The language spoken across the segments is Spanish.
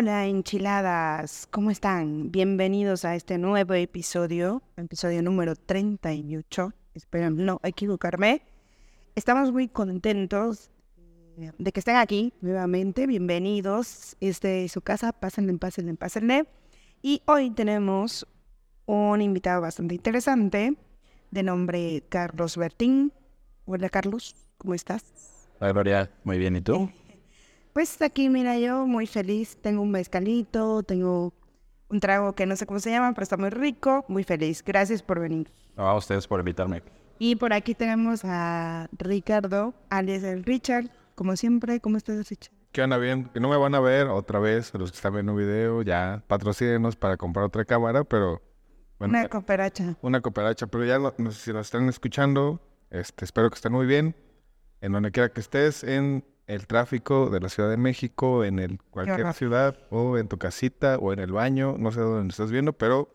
Hola enchiladas, ¿cómo están? Bienvenidos a este nuevo episodio, episodio número 38. Espero no equivocarme. Estamos muy contentos eh, de que estén aquí nuevamente. Bienvenidos. Este es su casa. Pásenle, pásenle, pásenle. Y hoy tenemos un invitado bastante interesante de nombre Carlos Bertín. Hola Carlos, ¿cómo estás? Hola Gloria, muy bien, ¿y tú? Pues aquí, mira, yo muy feliz. Tengo un mezcalito, tengo un trago que no sé cómo se llama, pero está muy rico. Muy feliz. Gracias por venir. a ustedes por invitarme. Y por aquí tenemos a Ricardo, alias el Richard. Como siempre, ¿cómo estás, Richard? ¿Qué onda? Bien, que no me van a ver otra vez, los que están viendo un video, ya patrocínenos para comprar otra cámara, pero... Bueno, una cooperacha. Una cooperacha, pero ya no, sé si nos están escuchando, este, espero que estén muy bien. En donde quiera que estés, en el tráfico de la Ciudad de México, en el, cualquier ciudad, o en tu casita, o en el baño, no sé dónde estás viendo, pero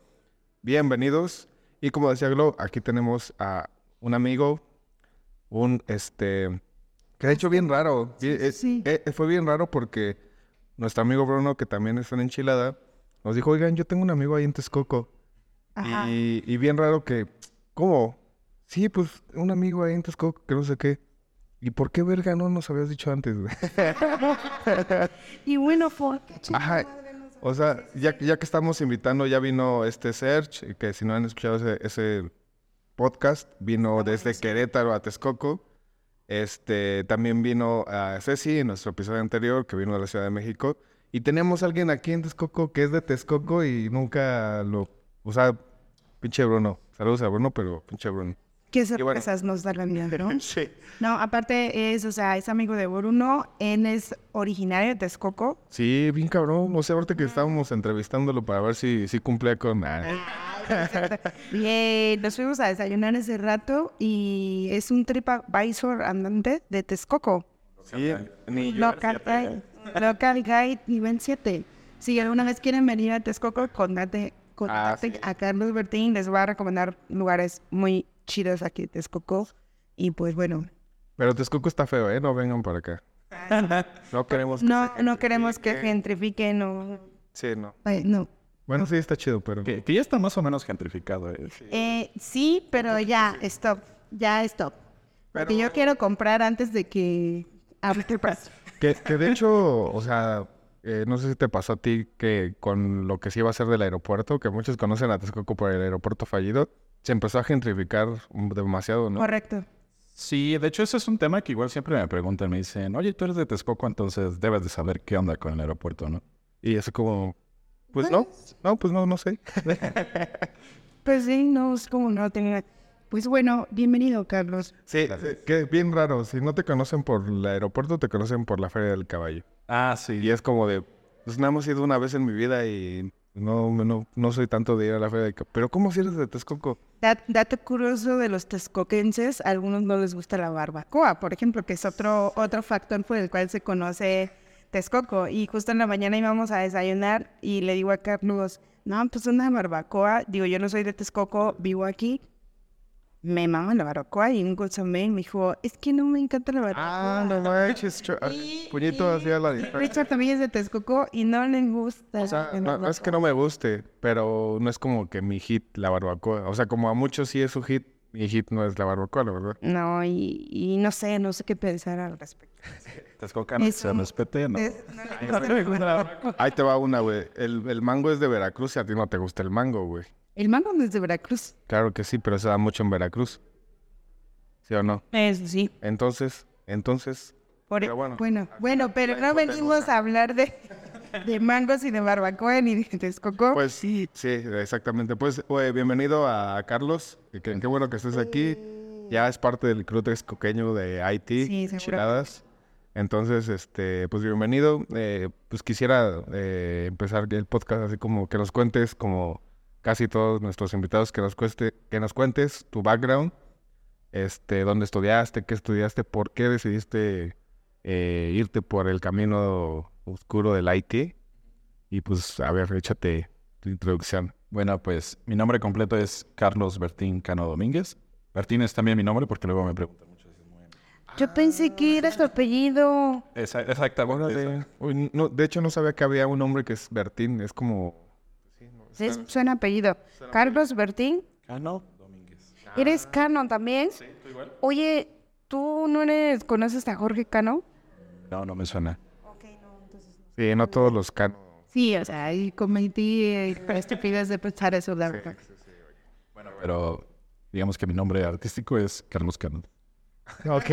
bienvenidos. Y como decía Glo, aquí tenemos a un amigo, un este, que ha hecho bien raro. Sí, eh, eh, fue bien raro porque nuestro amigo Bruno, que también está en Enchilada, nos dijo, oigan, yo tengo un amigo ahí en Texcoco. Y, y bien raro que, ¿cómo? Sí, pues un amigo ahí en Texcoco, que no sé qué. ¿Y por qué verga no nos habías dicho antes, y bueno, fue... Ajá. O sea, ya, ya que estamos invitando, ya vino este Search, que si no han escuchado ese, podcast, vino desde Querétaro a Texcoco. Este, también vino a Ceci en nuestro episodio anterior, que vino de la Ciudad de México. Y tenemos a alguien aquí en Texcoco que es de Texcoco y nunca lo... O sea, pinche Bruno. Saludos a Bruno, pero pinche Bruno. Qué sorpresas nos da la vida, ¿no? sí. No, aparte es, o sea, es amigo de Bruno, él es originario de Texcoco. Sí, bien cabrón. No sé, ahorita que estábamos entrevistándolo para ver si, si cumplía con... Bien, nos fuimos a desayunar ese rato y es un TripAdvisor andante de Texcoco. Sí, ni local, guide, local Guide nivel 7. Si alguna vez quieren venir a Texcoco, contate, contate ah, a Carlos Bertín, les va a recomendar lugares muy chidas aquí de Texcoco. Y pues bueno. Pero Texcoco está feo, ¿eh? No vengan para acá. no queremos que No, no queremos que gentrifiquen o... Sí, no. no. Bueno, sí, está chido, pero... Que, ya está más o menos gentrificado. ¿eh? Eh, sí, pero ya, stop. Ya, stop. Porque yo quiero comprar antes de que... que, que de hecho, o sea, eh, no sé si te pasó a ti que con lo que sí iba a ser del aeropuerto, que muchos conocen a Texcoco por el aeropuerto fallido, se empezó a gentrificar demasiado, ¿no? Correcto. Sí, de hecho ese es un tema que igual siempre me preguntan, me dicen, oye, tú eres de Texcoco, entonces debes de saber qué onda con el aeropuerto, ¿no? Y es como, pues no, no, pues no, no sé. pues sí, no, es como no tenía... Pues bueno, bienvenido, Carlos. Sí, que bien raro, si no te conocen por el aeropuerto, te conocen por la Feria del Caballo. Ah, sí. Y es como de, pues nada hemos ido una vez en mi vida y no, no, no soy tanto de ir a la feria. Pero ¿cómo si eres de Texcoco? dato curioso de los texcoquenses, a algunos no les gusta la barbacoa, por ejemplo, que es otro, otro factor por el cual se conoce Texcoco. Y justo en la mañana íbamos a desayunar y le digo a Carlos, no, pues una barbacoa. Digo, yo no soy de Texcoco, vivo aquí me mama la barbacoa y un consomé me dijo, es que no me encanta la barbacoa. Ah, no manches, puñito hacia la Richard también es de Texcoco y no le gusta. O sea, no, es que no me guste, pero no es como que mi hit la barbacoa. O sea, como a muchos sí es su hit, mi hit no es la barbacoa, la verdad. No, y, y no sé, no sé qué pensar al respecto. Texcoco no se respete, ¿no? Ahí te va una, güey. El, el mango es de Veracruz y a ti no te gusta el mango, güey. El mango no es de Veracruz. Claro que sí, pero se da mucho en Veracruz. ¿Sí o no? Eso sí. Entonces, entonces. E- bueno, bueno, pero no venimos a hablar de, de mangos y de barbacoa ni de Texcoco. Pues sí, sí, exactamente. Pues bienvenido a Carlos. Qué, bueno que estés aquí. Ya es parte del club texcoqueño de Haití, sí, Chiladas. Entonces, este, pues bienvenido. Eh, pues quisiera eh, empezar el podcast así como que nos cuentes como casi todos nuestros invitados que nos, cueste, que nos cuentes tu background, este, dónde estudiaste, qué estudiaste, por qué decidiste eh, irte por el camino oscuro del IT. Y pues, a ver, échate tu introducción. Bueno, pues mi nombre completo es Carlos Bertín Cano Domínguez. Bertín es también mi nombre porque luego me preguntan mucho. Yo pensé que era tu apellido. Exactamente. Órale. Uy, no, de hecho, no sabía que había un hombre que es Bertín. Es como... Sí, suena apellido. Carlos Bertín. Ah, no. Domínguez. ¿Eres Cano también? Sí, tú igual. Oye, ¿tú no eres, conoces a Jorge Cano? No, no me suena. Sí, no todos los canos. Sí, o sea, ahí cometí eh, estupidez de pensar eso, la verdad. Bueno, pero digamos que mi nombre artístico es Carlos Cano. Ok.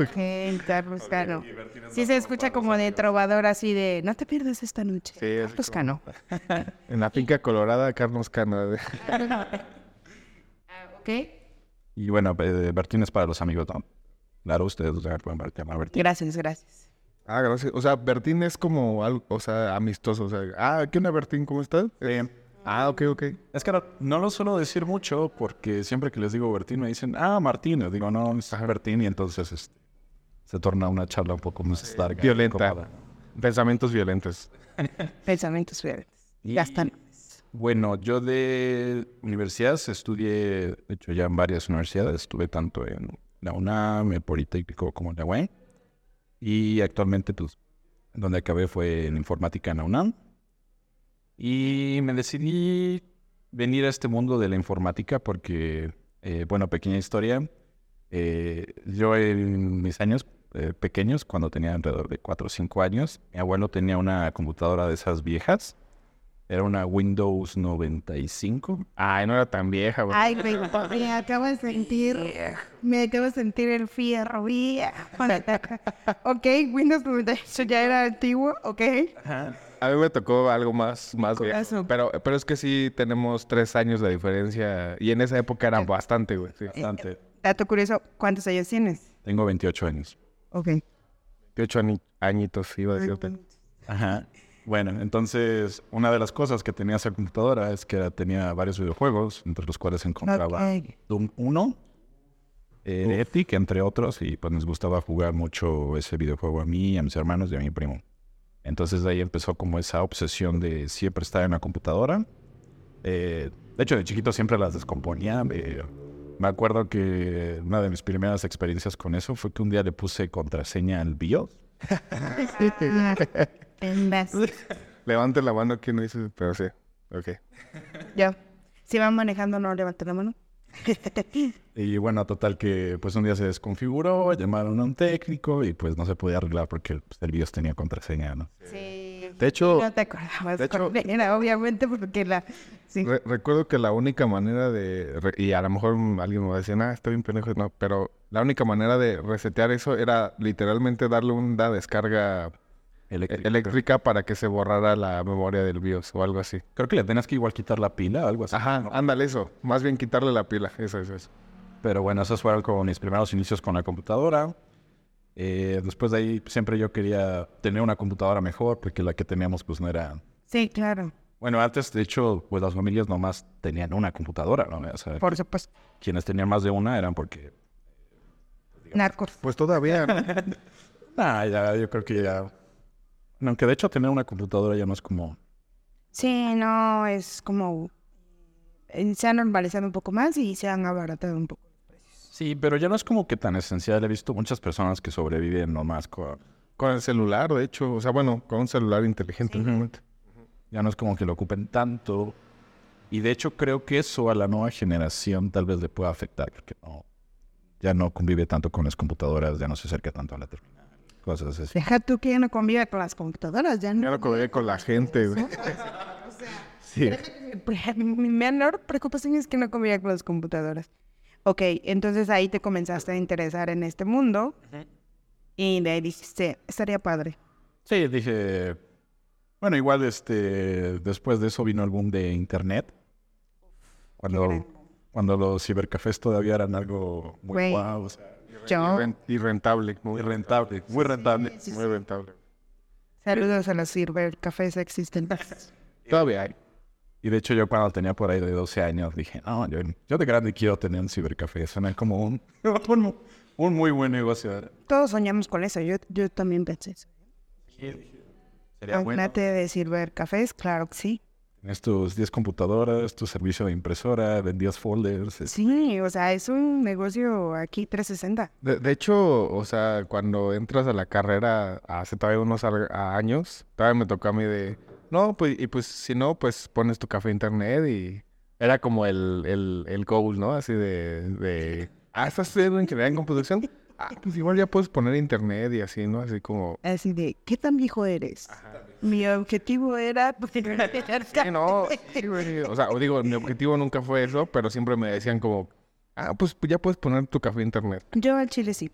Ok, Carlos Cano. Sí se escucha como de trovador así de, no te pierdas esta noche. Sí, Carlos como- Cano. En la finca colorada, Carlos Cano. Ok. Y bueno, eh, Bertín es para los amigos, ¿no? Claro, ustedes o sea, pueden llamar Bertín. Gracias, gracias. Ah, gracias. O sea, Bertín es como algo, o sea, amistoso. O sea, ah, ¿qué onda, Bertín? ¿Cómo estás? Ah, ok, ok. Es que no, no lo suelo decir mucho porque siempre que les digo Bertín me dicen, ah, Martín. Les digo, no, es Bertín. Y entonces este, se torna una charla un poco más larga. Violenta. incómoda. Pensamientos violentos. Pensamientos violentos. Y- Ya están. Bueno, yo de universidades estudié, de hecho ya en varias universidades, estuve tanto en la UNAM, el Politécnico como en la UAM. Y actualmente, pues, donde acabé fue en informática en la UNAM. Y me decidí venir a este mundo de la informática porque, eh, bueno, pequeña historia. eh, yo en mis años eh, pequeños, cuando tenía alrededor de 4 o 5 años, mi abuelo tenía una computadora de esas viejas. Era una Windows 95. Ay, no era tan vieja, güey. Ay, me acabo de sentir, me acabo de sentir el fierro, vía. ok, Windows 98 ya era antiguo, ok. A mí me tocó algo más, más viejo. Pero, pero es que sí tenemos tres años de diferencia. Y en esa época era bastante, güey. Sí. Bastante. Dato curioso, ¿cuántos años tienes? Tengo 28 años. Ok. 28 ani- añitos, iba a decirte. Ajá. Bueno, entonces una de las cosas que tenía esa computadora es que tenía varios videojuegos, entre los cuales encontraba Ok. Doom 1, eh, Epic, entre otros, y pues nos gustaba jugar mucho ese videojuego a mí, a mis hermanos y a mi primo. Entonces de ahí empezó como esa obsesión de siempre estar en la computadora. Eh, de hecho, de chiquito siempre las descomponía. eh, me acuerdo que una de mis primeras experiencias con eso fue que un día le puse contraseña al BIOS. Levante la mano aquí no dice, pero sí. Ok. Ya. Si van manejando, no levanten la mano. Y bueno, total que pues un día se desconfiguró, llamaron a un técnico y pues no se podía arreglar porque pues, el BIOS tenía contraseña, ¿no? Sí. De hecho, No te acordabas. de hecho- cuál era, obviamente, porque la. Sí. Re- recuerdo que la única manera de... y a lo mejor alguien me va a decir, ah, está bien pendejo. No, pero la única manera de resetear eso era literalmente darle una descarga e- Eléctrico. eléctrica para que se borrara la memoria del BIOS o algo así. Creo que le tenías que igual quitar la pila o algo así. Ajá, ándale eso. Más bien quitarle la pila. Eso, eso, eso. Pero bueno, esos fueron como mis primeros inicios con la computadora. Eh, después de ahí siempre yo quería tener una computadora mejor porque la que teníamos pues no era... Sí, claro. Bueno, antes de hecho pues las familias nomás tenían una computadora, ¿no? O sea, Por supuesto. quienes tenían más de una eran porque... Narcos. Pues todavía. ¿no? Ah, ya, yo creo que ya... Aunque de hecho tener una computadora ya no es como... Sí, no, es como. eh, Se ha normalizado un poco más y se han abaratado un poco. Sí, pero ya no es como que tan esencial. He visto muchas personas que sobreviven nomás con... con el celular, de hecho. O sea, bueno, con un celular inteligente. realmente. Ya no es como que lo ocupen tanto. Y de hecho creo que eso a la nueva generación tal vez le pueda afectar, porque no, ya no convive tanto con las computadoras, ya no se acerca tanto a la terminal, cosas así. Deja tú que ya no convive con las computadoras, ya no. Ya no colgué con la gente, güey. Sí. Mi menor preocupación es que no convive con las computadoras. Ok, entonces ahí te comenzaste a interesar en este mundo y de ahí dijiste, estaría padre. Sí, dije, bueno, igual este, después de eso vino el boom de internet, cuando, cuando los cibercafés todavía eran algo muy Güey. guau, o sea, Yo, y rentable. Muy, rentable, muy rentable. sí, muy rentable. saludos a los cibercafés existentes. Todavía hay. Y de hecho yo cuando tenía por ahí de 12 años dije, no, yo, yo de grande quiero tener un cibercafé. Suena como un, un, un muy buen negocio. Todos soñamos con eso, yo, yo también pensé eso. Sería bueno de cibercafés, claro que sí. Tienes tus 10 computadoras, tu servicio de impresora, vendías folders. este, Sí, o sea, es un negocio aquí 360. De, de hecho, o sea, cuando entras a la carrera hace todavía unos años, todavía me tocó a mí de, no, pues, y pues si no, pues pones tu café internet y era como el, el, el goal, ¿no? Así de, de, ah, ¿estás estudiando ingeniería en computación? Ah, pues igual ya puedes poner internet y así, ¿no? Así como, Así de, ¿qué tan viejo eres? Mi objetivo era tener sí, no, sí, güey. O sea, o digo, mi objetivo nunca fue eso, pero siempre me decían como, ah, pues ya puedes poner tu café internet. Yo al chile sí.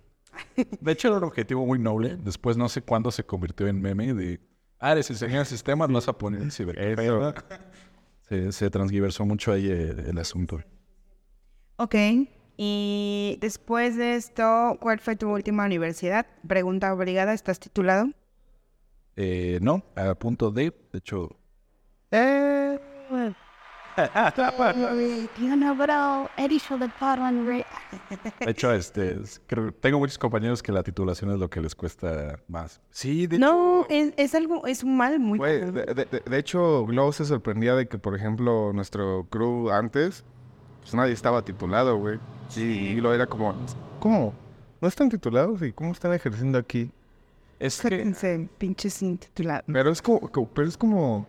De hecho, era un objetivo muy noble. Después no sé cuándo se convirtió en meme de, ah, les enseñé el sistema, no vas a poner el cibercafé. Se, se transgiversó mucho ahí el, el asunto. Ok. Y después de esto, ¿cuál fue tu última universidad? Pregunta obligada, ¿estás titulado? Eh, no, a punto de, de hecho, Eh, de hecho, este, es- creo- tengo muchos compañeros que la titulación es lo que les cuesta más. Sí, de no, es, es algo, es un mal muy de- de- de hecho, Glow se sorprendía de que, por ejemplo, nuestro crew antes, pues nadie estaba titulado, güey. Sí. Y lo era como, ¿cómo? ¿No están titulados? ¿Y cómo están ejerciendo aquí? Es que, Sáquense, pinches sin titular. Pero es como, co- pero es como,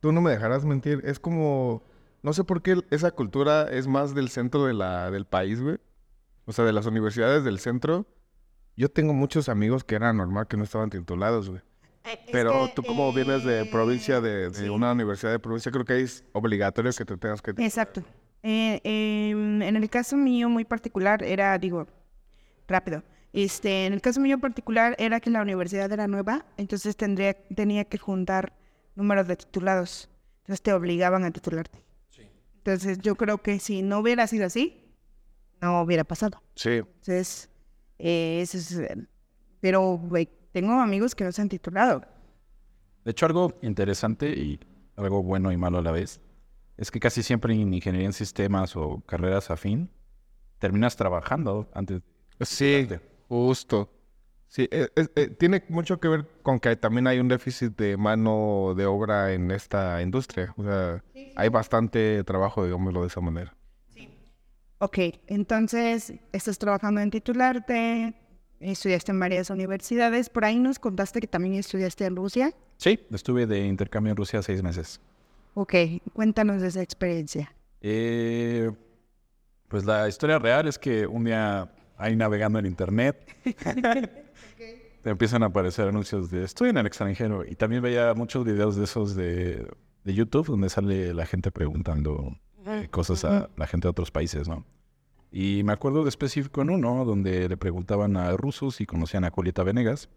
tú no me dejarás mentir, es como, no sé por qué esa cultura es más del centro de la, del país, güey. O sea, de las universidades del centro. Yo tengo muchos amigos que era normal que no estaban titulados, güey. Pero tú como vienes de provincia, de, de una universidad de provincia, creo que es obligatorio que te tengas que... Exacto. Eh, em, en el caso mío muy particular era, digo, rápido. Este, en el caso mío particular era que la universidad era nueva, entonces tendría, tenía que juntar números de titulados. Entonces te obligaban a titularte. Entonces yo creo que si no hubiera sido así, no hubiera pasado. Sí. Entonces, eh, eso es... eh, Pero, güey, tengo amigos que no se han titulado. de hecho, algo interesante y algo bueno y malo a la vez, es que casi siempre en ingeniería en sistemas o carreras afín, terminas trabajando antes. Sí, justo. Sí, eh, eh, eh, tiene mucho que ver con que también hay un déficit de mano de obra en esta industria. O sea, hay bastante trabajo, digámoslo de esa manera. Ok, entonces estás trabajando en titularte, estudiaste en varias universidades, por ahí nos contaste que también estudiaste en Rusia. Sí, estuve de intercambio en Rusia seis meses. Ok, cuéntanos de esa experiencia. Eh, pues la historia real es que un día ahí navegando en internet te empiezan a aparecer anuncios de estoy en el extranjero y también veía muchos videos de esos de, de YouTube donde sale la gente preguntando eh, cosas a la gente de otros países, ¿no? Y me acuerdo de específico en uno donde le preguntaban a rusos si conocían a Julieta Venegas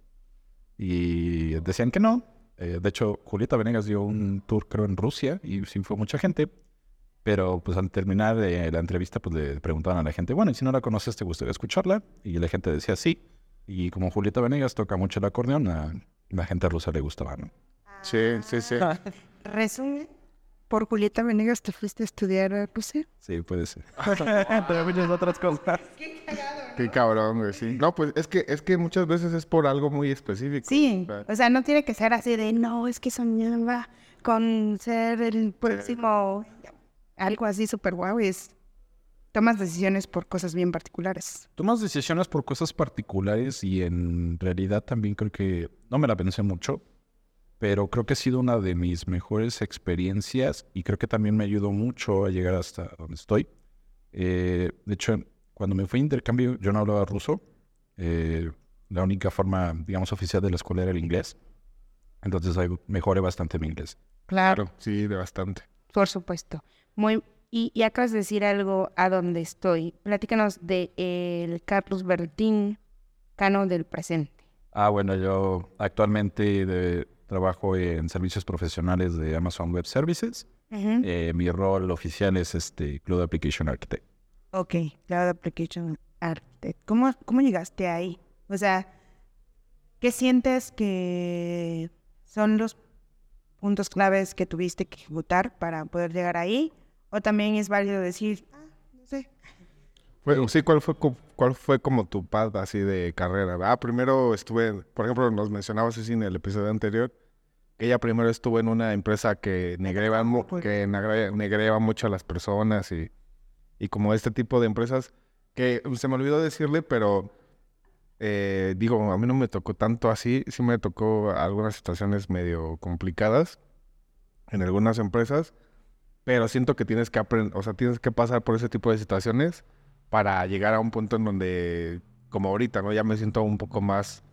y decían que no. Eh, de hecho, Julieta Venegas dio un tour, creo, en Rusia y sí fue mucha gente. Pero pues al terminar eh, la entrevista, pues le preguntaban a la gente, bueno, y si no la conoces, ¿te gustaría escucharla? Y la gente decía sí. Y como Julieta Venegas toca mucho el acordeón, a la gente rusa le gustaba, ¿no? Sí, sí, sí. Resumen, por Julieta Venegas te fuiste a estudiar a Rusia. Sí, puede ser. Pero muchas otras cosas. Qué cabrón, güey, sí. No, pues es que, es que muchas veces es por algo muy específico. Sí, o sea, no tiene que ser así de, no, es que soñaba con ser el próximo, algo así súper guau, es, tomas decisiones por cosas bien particulares. Tomas decisiones por cosas particulares y en realidad también creo que no me la pensé mucho, pero creo que ha sido una de mis mejores experiencias y creo que también me ayudó mucho a llegar hasta donde estoy. Eh, de hecho, cuando me fui a intercambio yo no hablaba ruso. Eh, la única forma, digamos, oficial de la escuela era el inglés. Entonces ahí mejoré bastante mi inglés. Claro, Claro, sí, de bastante. por supuesto. Muy, y, y acabas de decir algo a donde estoy. Platícanos de el Carlos Bertín, Cano del presente. Ah, bueno, yo actualmente de- trabajo en servicios profesionales de Amazon Web Services. Eh, mi rol oficial es este Cloud Application Architect. Ok, Cloud Application Architect. ¿Cómo, ¿Cómo llegaste ahí? O sea, ¿qué sientes que son los puntos claves que tuviste que ejecutar para poder llegar ahí? ¿O también es válido decir, ah, no sé? Fue- sí, ¿cuál fue, ¿cuál fue como tu path así de carrera? Ah, primero estuve, por ejemplo, nos mencionabas así en el episodio anterior, que ella primero estuvo en una empresa que negreba, mu- que negre- negreba mucho a las personas y, y como este tipo de empresas que se me olvidó decirle, pero eh, digo, a mí no me tocó tanto así, sí me tocó algunas situaciones medio complicadas en algunas empresas, pero siento que tienes que aprender, o sea, tienes que pasar por ese tipo de situaciones para llegar a un punto en donde, como ahorita, ¿no? Ya me siento un poco más,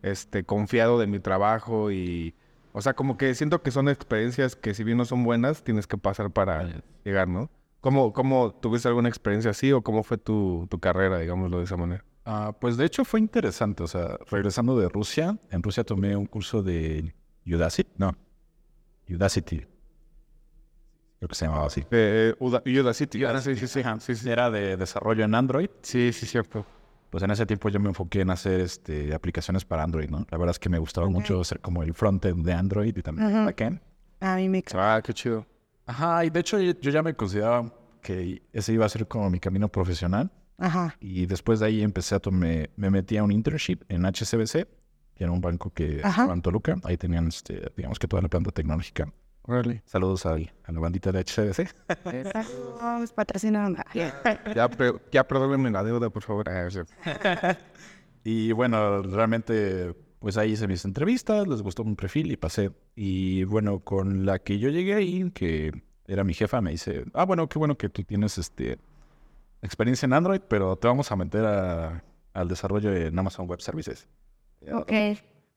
este, confiado de mi trabajo y, o sea, como que siento que son experiencias que si bien no son buenas, tienes que pasar para llegar, ¿no? ¿Cómo, cómo tuviste alguna experiencia así o cómo fue tu, tu carrera, digámoslo de esa manera? Ah, pues de hecho fue interesante. O sea, regresando de Rusia, en Rusia tomé un curso de Udacity. No, Udacity. Creo que se llamaba así. Eh, Uda- Udacity, ah, sí, sí, sí, Ajá. sí, sí, Era de desarrollo en Android. sí, sí, cierto. Pues en ese tiempo yo me enfoqué en hacer este, aplicaciones para Android, ¿no? La verdad es que me gustaba mucho ser como el frontend de Android y también el Ujú. backend. A mí me... Ah, qué chido. Ajá, y de hecho yo yo ya me consideraba que ese iba a ser como mi camino profesional. Ajá. Y después de ahí empecé a tomar, me metí a un internship en HCBC, que era un banco que estaba en Toluca. Ahí tenían, este, digamos que toda la planta tecnológica. Órale. Saludos al- a, la bandita de HCBC. Saludos, patrocinador. Ya, ya perdónenme la deuda, por favor. Ah. Y bueno, realmente, pues ahí hice mis entrevistas, les gustó mi perfil y pasé. Y bueno, con la que yo llegué ahí, que era mi jefa, me dice, ah, bueno, qué bueno que tú tienes este experiencia en Android, pero te vamos a meter a- al desarrollo en Amazon Web Services. Ok.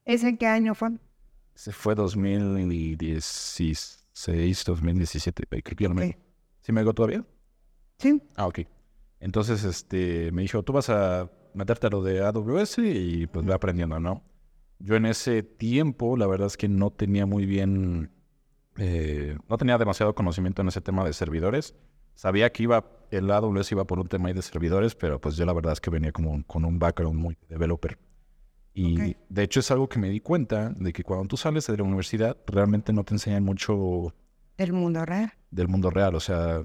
¿Ese qué año fue? Se fue 2016, 2017, creo que no me... ¿Sí me digo todavía? Sí. Ah, ok. Entonces, este, me dijo, tú vas a meterte a lo de AWS y pues ve aprendiendo, ¿no? Yo en ese tiempo, la verdad es que no tenía muy bien, eh, no tenía demasiado conocimiento en ese tema de servidores. Sabía que iba, el AWS iba por un tema ahí de servidores, pero pues yo la verdad es que venía como con un background muy developer. Y de hecho es algo que me di cuenta de que cuando tú sales de la universidad, realmente no te enseñan mucho Del mundo real. del mundo real. O sea,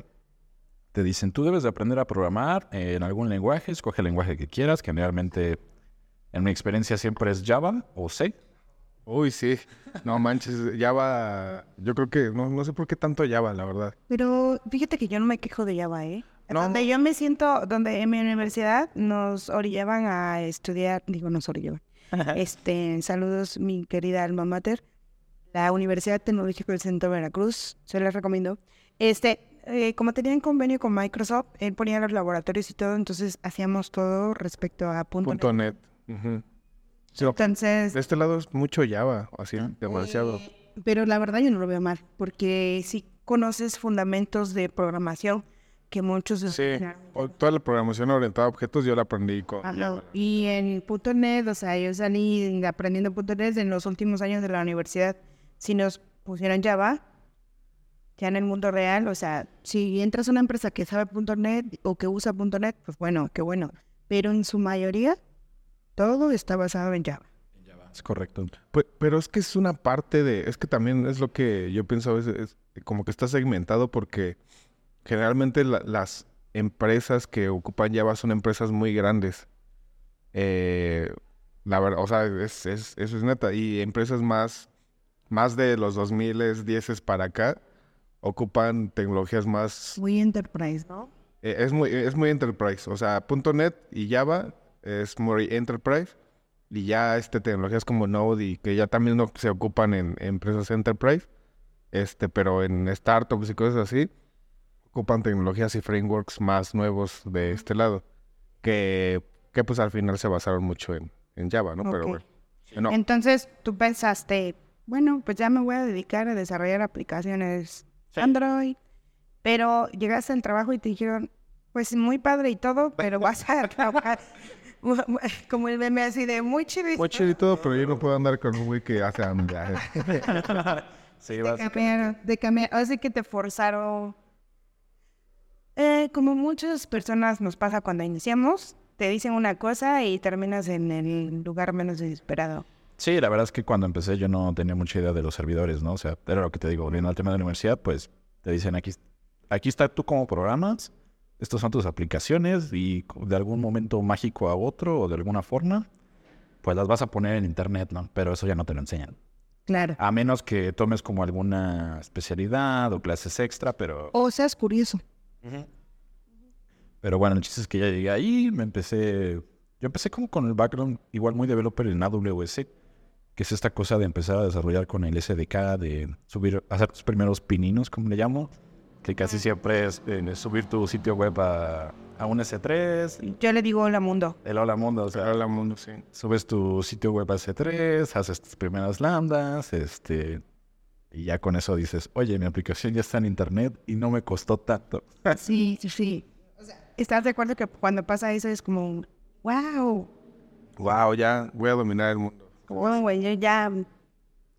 te dicen, tú debes de aprender a programar en algún lenguaje, escoge el lenguaje que quieras. Generalmente, en mi experiencia siempre es Java o C. Uy, sí. No manches, Java. Yo creo que. No, no sé por qué tanto Java, la verdad. Pero fíjate que yo no me quejo de Java, ¿eh? No, donde yo me siento, donde en mi universidad nos orillaban a estudiar, digo, nos orillaban. este, saludos, mi querida alma mater, la Universidad Tecnológica del Centro de Veracruz, se les recomiendo. Este, eh, como tenían convenio con Microsoft, él ponía los laboratorios y todo, entonces hacíamos todo respecto a punto. Punto net. Ujú. Sí, no, Entonces, de este lado es mucho Java, así, demasiado. Eh, pero la verdad yo no lo veo mal, porque si conoces fundamentos de programación que muchos... Sí, toda la programación orientada a objetos yo la aprendí con. Java. Y en .NET, o sea, yo salí aprendiendo .NET en los últimos años de la universidad. Si nos pusieran Java, ya en el mundo real, o sea, si entras a una empresa que sabe .NET o que usa .NET, pues bueno, qué bueno. Pero en su mayoría, todo está basado en Java. Es correcto. Pe- Pero es que es una parte de, es que también es lo que yo pienso a veces, es como que está segmentado porque generalmente la- las empresas que ocupan Java son empresas muy grandes. Eh, la verdad, o sea, es, es- eso es neta. Y empresas más, más de los 2000, 10 para acá, ocupan tecnologías más Muy enterprise, ¿no? eh, es muy, es muy enterprise. O sea, .NET y Java es muy enterprise. Y ya este, tecnologías como Node y que ya también no se ocupan en, en empresas enterprise. Este, pero en startups y cosas así, ocupan tecnologías y frameworks más nuevos de este lado. Que, que pues al final se basaron mucho en, en Java, ¿no? Pero bueno. No, Entonces tú pensaste, bueno, pues ya me voy a dedicar a desarrollar aplicaciones Android, pero llegaste al trabajo y te dijeron, pues muy padre y todo, pero vas a trabajar como el meme así de muy chido. muy chido y todo, pero yo no puedo andar con un güey que hace hambre. Sí, De vas- cambiar, de cambiar, así que te forzaron. Eh, como muchas personas nos pasa cuando iniciamos, te dicen una cosa y terminas en el lugar menos desesperado. Sí, la verdad es que cuando empecé yo no tenía mucha idea de los servidores, ¿no? O sea, era lo que te digo, volviendo al tema de la universidad, pues te dicen aquí, aquí está tú como programas, estas son tus aplicaciones y de algún momento mágico a otro o de alguna forma, pues las vas a poner en internet, ¿no? Pero eso ya no te lo enseñan. Claro. A menos que tomes como alguna especialidad o clases extra, pero... O seas curioso. Pero bueno, el chiste es que ya llegué ahí, me empecé... Yo empecé como con el background igual muy developer en AWS, que es esta cosa de empezar a desarrollar con el SDK, de subir, hacer tus primeros pininos, como le llamo, que casi siempre es eh, subir tu sitio web a, a un S3, Yo le digo hola mundo. el hola mundo, o sea, Hola, mundo, sí. subes tu sitio web a S3, haces tus primeras lambdas, este, y ya con eso dices, oye, mi aplicación ya está en internet y no me costó tanto. Sí, sí, sí. O sea, ¿estás de acuerdo que cuando pasa eso es como, wow, Wow, ya voy a dominar el mundo. wow, güey, yo ya,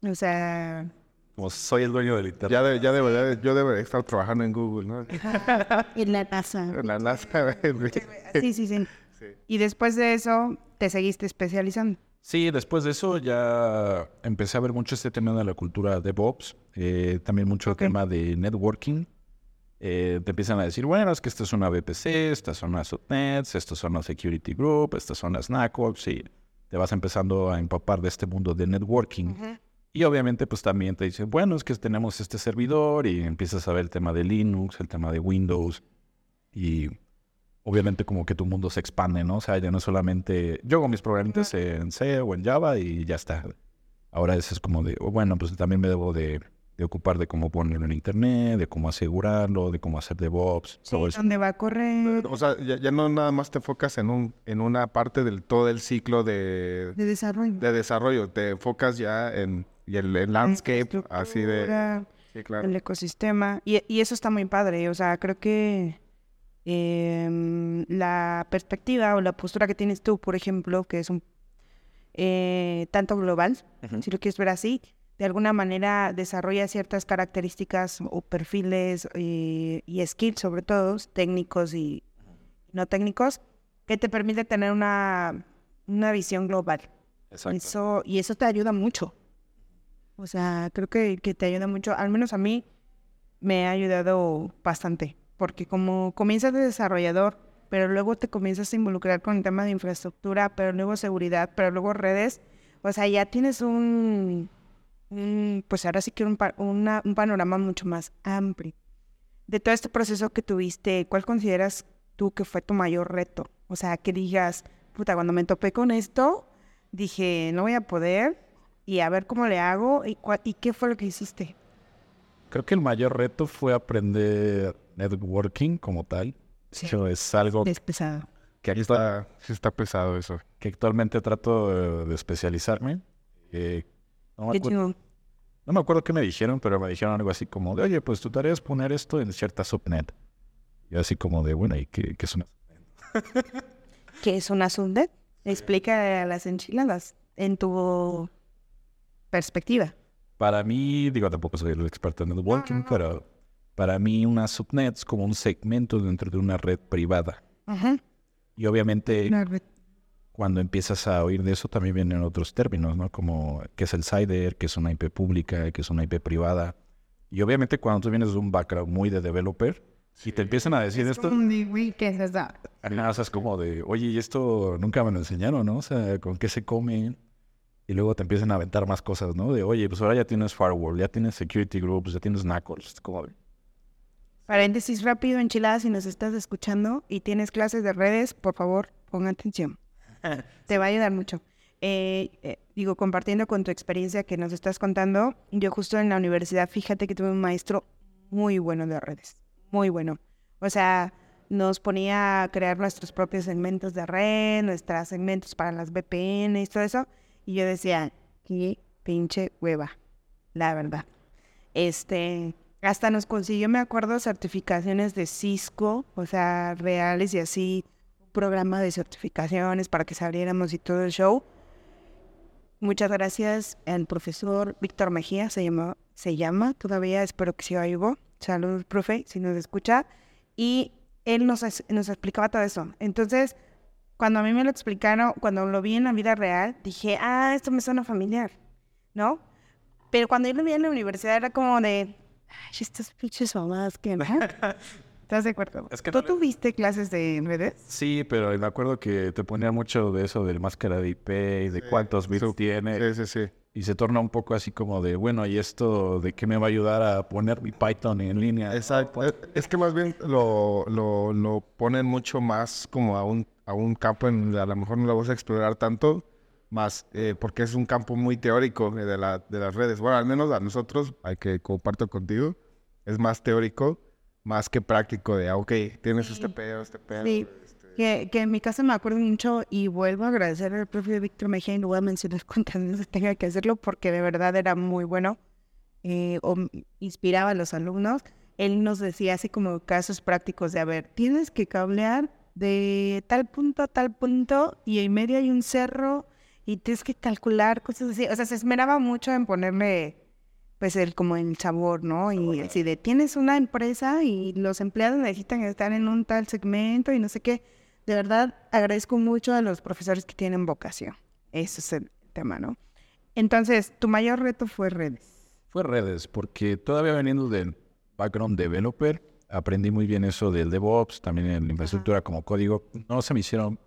o sea, Como soy el dueño del internet. Ya, de- ya debería, yo debería estar trabajando en Google, ¿no? en la NASA. En la NASA. Sí, sí, sí. Sí. Y después de eso, te seguiste especializando. Sí, después de eso ya empecé a ver mucho este tema de la cultura DevOps, eh, también mucho Ok. tema de networking. Eh, te empiezan a decir, bueno, es que esta es una VPC, estas son las subnets, estos son las security group, estas son las NACOPs, y te vas empezando a empapar de este mundo de networking. Y obviamente pues también te dicen, bueno, es que tenemos este servidor y empiezas a ver el tema de Linux, el tema de Windows y obviamente como que tu mundo se expande, ¿no? O sea, ya no solamente yo hago mis programitas en C o en Java y ya está. Ahora eso es como de, oh, bueno, pues también me debo de, de ocupar de cómo ponerlo en internet, de cómo asegurarlo, de cómo hacer DevOps, Sí, todo eso. ¿Dónde va a correr? O sea, ya, ya no nada más te enfocas en un en una parte del todo el ciclo de, De desarrollo. de desarrollo. Te enfocas ya en, y el, el landscape, así de... Sí, claro. El ecosistema. Y, y eso está muy padre. O sea, creo que em, la perspectiva o la postura que tienes tú, por ejemplo, que es un eh, tanto global, si lo quieres ver así, de alguna manera desarrolla ciertas características o perfiles eh, y skills, sobre todo, técnicos y no técnicos, que te permite tener una, una visión global. Exacto. Eso, y eso te ayuda mucho. O sea, creo que, que te ayuda mucho. Al menos a mí me ha ayudado bastante. Porque como comienzas de desarrollador, pero luego te comienzas a involucrar con el tema de infraestructura, pero luego seguridad, pero luego redes, o sea, ya tienes un, un- pues ahora sí que un, una- un panorama mucho más amplio. De todo este proceso que tuviste, ¿cuál consideras tú que fue tu mayor reto? O sea, que digas, puta, cuando me topé con esto, dije, no voy a poder y a ver cómo le hago y, y qué fue lo que hiciste. Creo que el mayor reto fue aprender networking como tal. Sí. hecho, es algo Es pesado. que actua- está, sí está pesado eso. que actualmente trato de, de especializarme. Eh, no, me Qué acuer- chingón. no me acuerdo qué me dijeron, pero me dijeron algo así como de, oye, pues tu tarea es poner esto en cierta subnet. Y así como de, bueno, ¿y qué, qué es una ¿Qué es una subnet? Explica a las enchiladas en tu perspectiva. Para mí, digo, tampoco soy el experto en networking, no. pero para mí una subnet es como un segmento dentro de una red privada. Ajá. Y obviamente Una red. cuando empiezas a oír de eso también vienen otros términos, ¿no? Como qué es el CIDR, qué es una IP pública, qué es una IP privada. Y obviamente cuando tú vienes de un background muy de developer y te empiezan a decir esto, ¿Qué es eso? ajá, o sea, es como de, oye, y esto nunca me lo enseñaron, ¿no? O sea, ¿con qué se come? Y luego te empiezan a aventar más cosas, ¿no? De, oye, pues ahora ya tienes firewall, ya tienes security groups, ya tienes NACOLs. Es como de, Paréntesis rápido, enchiladas, si nos estás escuchando y tienes clases de redes, por favor, pon atención. Te va a ayudar mucho. Eh, eh, digo, compartiendo con tu experiencia que nos estás contando, yo justo en la universidad, fíjate que tuve un maestro muy bueno de redes, muy bueno. O sea, nos ponía a crear nuestros propios segmentos de red, nuestros segmentos para las VPN y todo eso. Y yo decía, qué pinche hueva, la verdad. Este, hasta nos consiguió, me acuerdo, certificaciones de Cisco, o sea, reales y así, un programa de certificaciones para que saliéramos y todo el show. Muchas gracias al profesor Víctor Mejía, se llama, se llama todavía, espero que siga vivo. Saludos, profe, si nos escucha. Y él nos, nos explicaba todo eso. Entonces, cuando a mí me lo explicaron, cuando lo vi en la vida real, dije, ah, esto me suena familiar, ¿no? Pero cuando yo lo vi en la universidad era como de, ay, estas pinches mamadas que... ¿no?". ¿Estás de acuerdo? Es que ¿Tú no le- tuviste clases de redes? Sí, pero me acuerdo que te ponía mucho de eso del máscara de IP y de cuántos bits Su- tiene. Sí, sí, sí. y se torna un poco así como de, bueno, ¿y esto de qué me va a ayudar a poner mi Python en línea? Exacto. Eh, Es que más bien lo, lo, lo ponen mucho más como a un, a un campo en donde a lo mejor no lo vas a explorar tanto, más eh, porque es un campo muy teórico eh, de, la, de las redes. Bueno, al menos a nosotros, al que comparto contigo, es más teórico, más que práctico de, ah, ok, tienes este pedo, este pedo. Sí. Que, que en mi caso me acuerdo mucho y vuelvo a agradecer al propio Víctor Mejía y no voy a mencionar cuántas veces tenga que hacerlo porque de verdad era muy bueno eh, o inspiraba a los alumnos. Él nos decía así como casos prácticos de, a ver, tienes que cablear de tal punto a tal punto y en medio hay un cerro y tienes que calcular cosas así. O sea, se esmeraba mucho en ponerle pues el como el sabor, ¿no? Y así de tienes una empresa y los empleados necesitan estar en un tal segmento y no sé qué. De verdad agradezco mucho a los profesores que tienen vocación. Ese es el tema, ¿no? Entonces, tu mayor reto fue redes. Fue redes, porque todavía veniendo del background developer, aprendí muy bien eso del DevOps, también en la infraestructura como código. No se me hicieron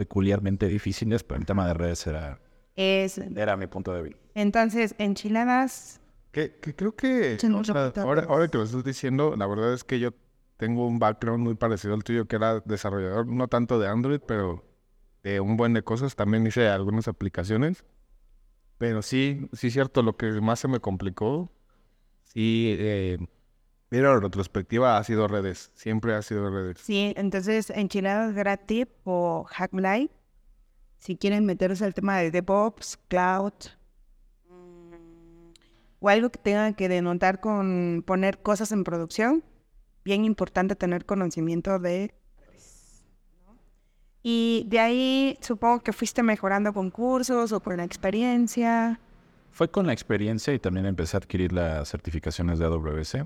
peculiarmente difíciles, pero el tema de redes era, Es, era mi punto débil. entonces, enchiladas, Que, que creo que o sea, ahora, pues. ahora que lo estás diciendo, la verdad es que yo tengo un background muy parecido al tuyo, que era desarrollador, no tanto de Android, pero de un buen de cosas. También hice algunas aplicaciones. Pero sí, sí es cierto, lo que más se me complicó, sí, eh, mira, la retrospectiva ha sido redes, siempre ha sido redes. sí, entonces enchiladas gratis o Hack Live. Si quieren meterse al tema de DevOps, Cloud, o algo que tenga que denotar con poner cosas en producción, bien importante tener conocimiento de. Y de ahí supongo que fuiste mejorando con cursos o por la experiencia. Fue con la experiencia y también empecé a adquirir las certificaciones de AWS.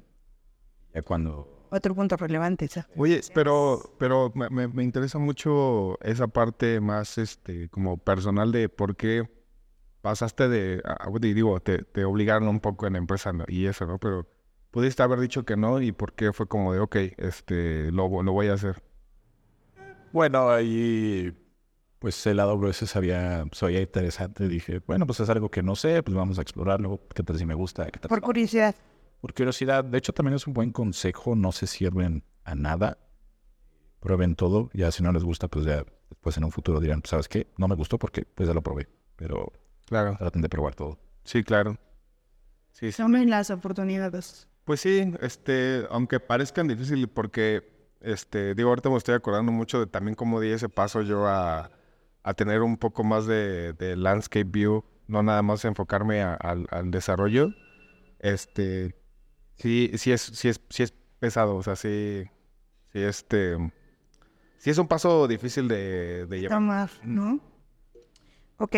Ya cuando... Otro punto relevante, ¿sabes? Oye, pero, pero me, me- me interesa mucho esa parte más, este, como personal de por qué pasaste de, digo, te, te obligaron un poco en la empresa ¿no? y eso, ¿no? Pero pudiste haber dicho que no y por qué fue como de, ok, este, lo, lo voy a hacer. Bueno, ahí pues el AWS sabía, se oía interesante. Dije, bueno, pues es algo que no sé, pues vamos a explorarlo. ¿Qué tal si me gusta? ¿Qué tal Por curiosidad. Por curiosidad, de hecho también es un buen consejo, no se sirven a nada. Prueben todo, ya si no les gusta, pues ya después en un futuro dirán, ¿sabes qué? No me gustó porque pues ya lo probé, pero Claro. traten de probar todo. Sí, claro. Sí, sí. Tomen las oportunidades. Pues sí, este, aunque parezcan difíciles porque, este, digo, ahorita me estoy acordando mucho de también cómo di ese paso yo a, a tener un poco más de, de landscape view, no nada más enfocarme a- al, al desarrollo. Este, sí, sí es, sí es, sí es pesado, o sea, sí, sí, este, sí es un paso difícil de, de llevar. Tomar, ¿no? Ok.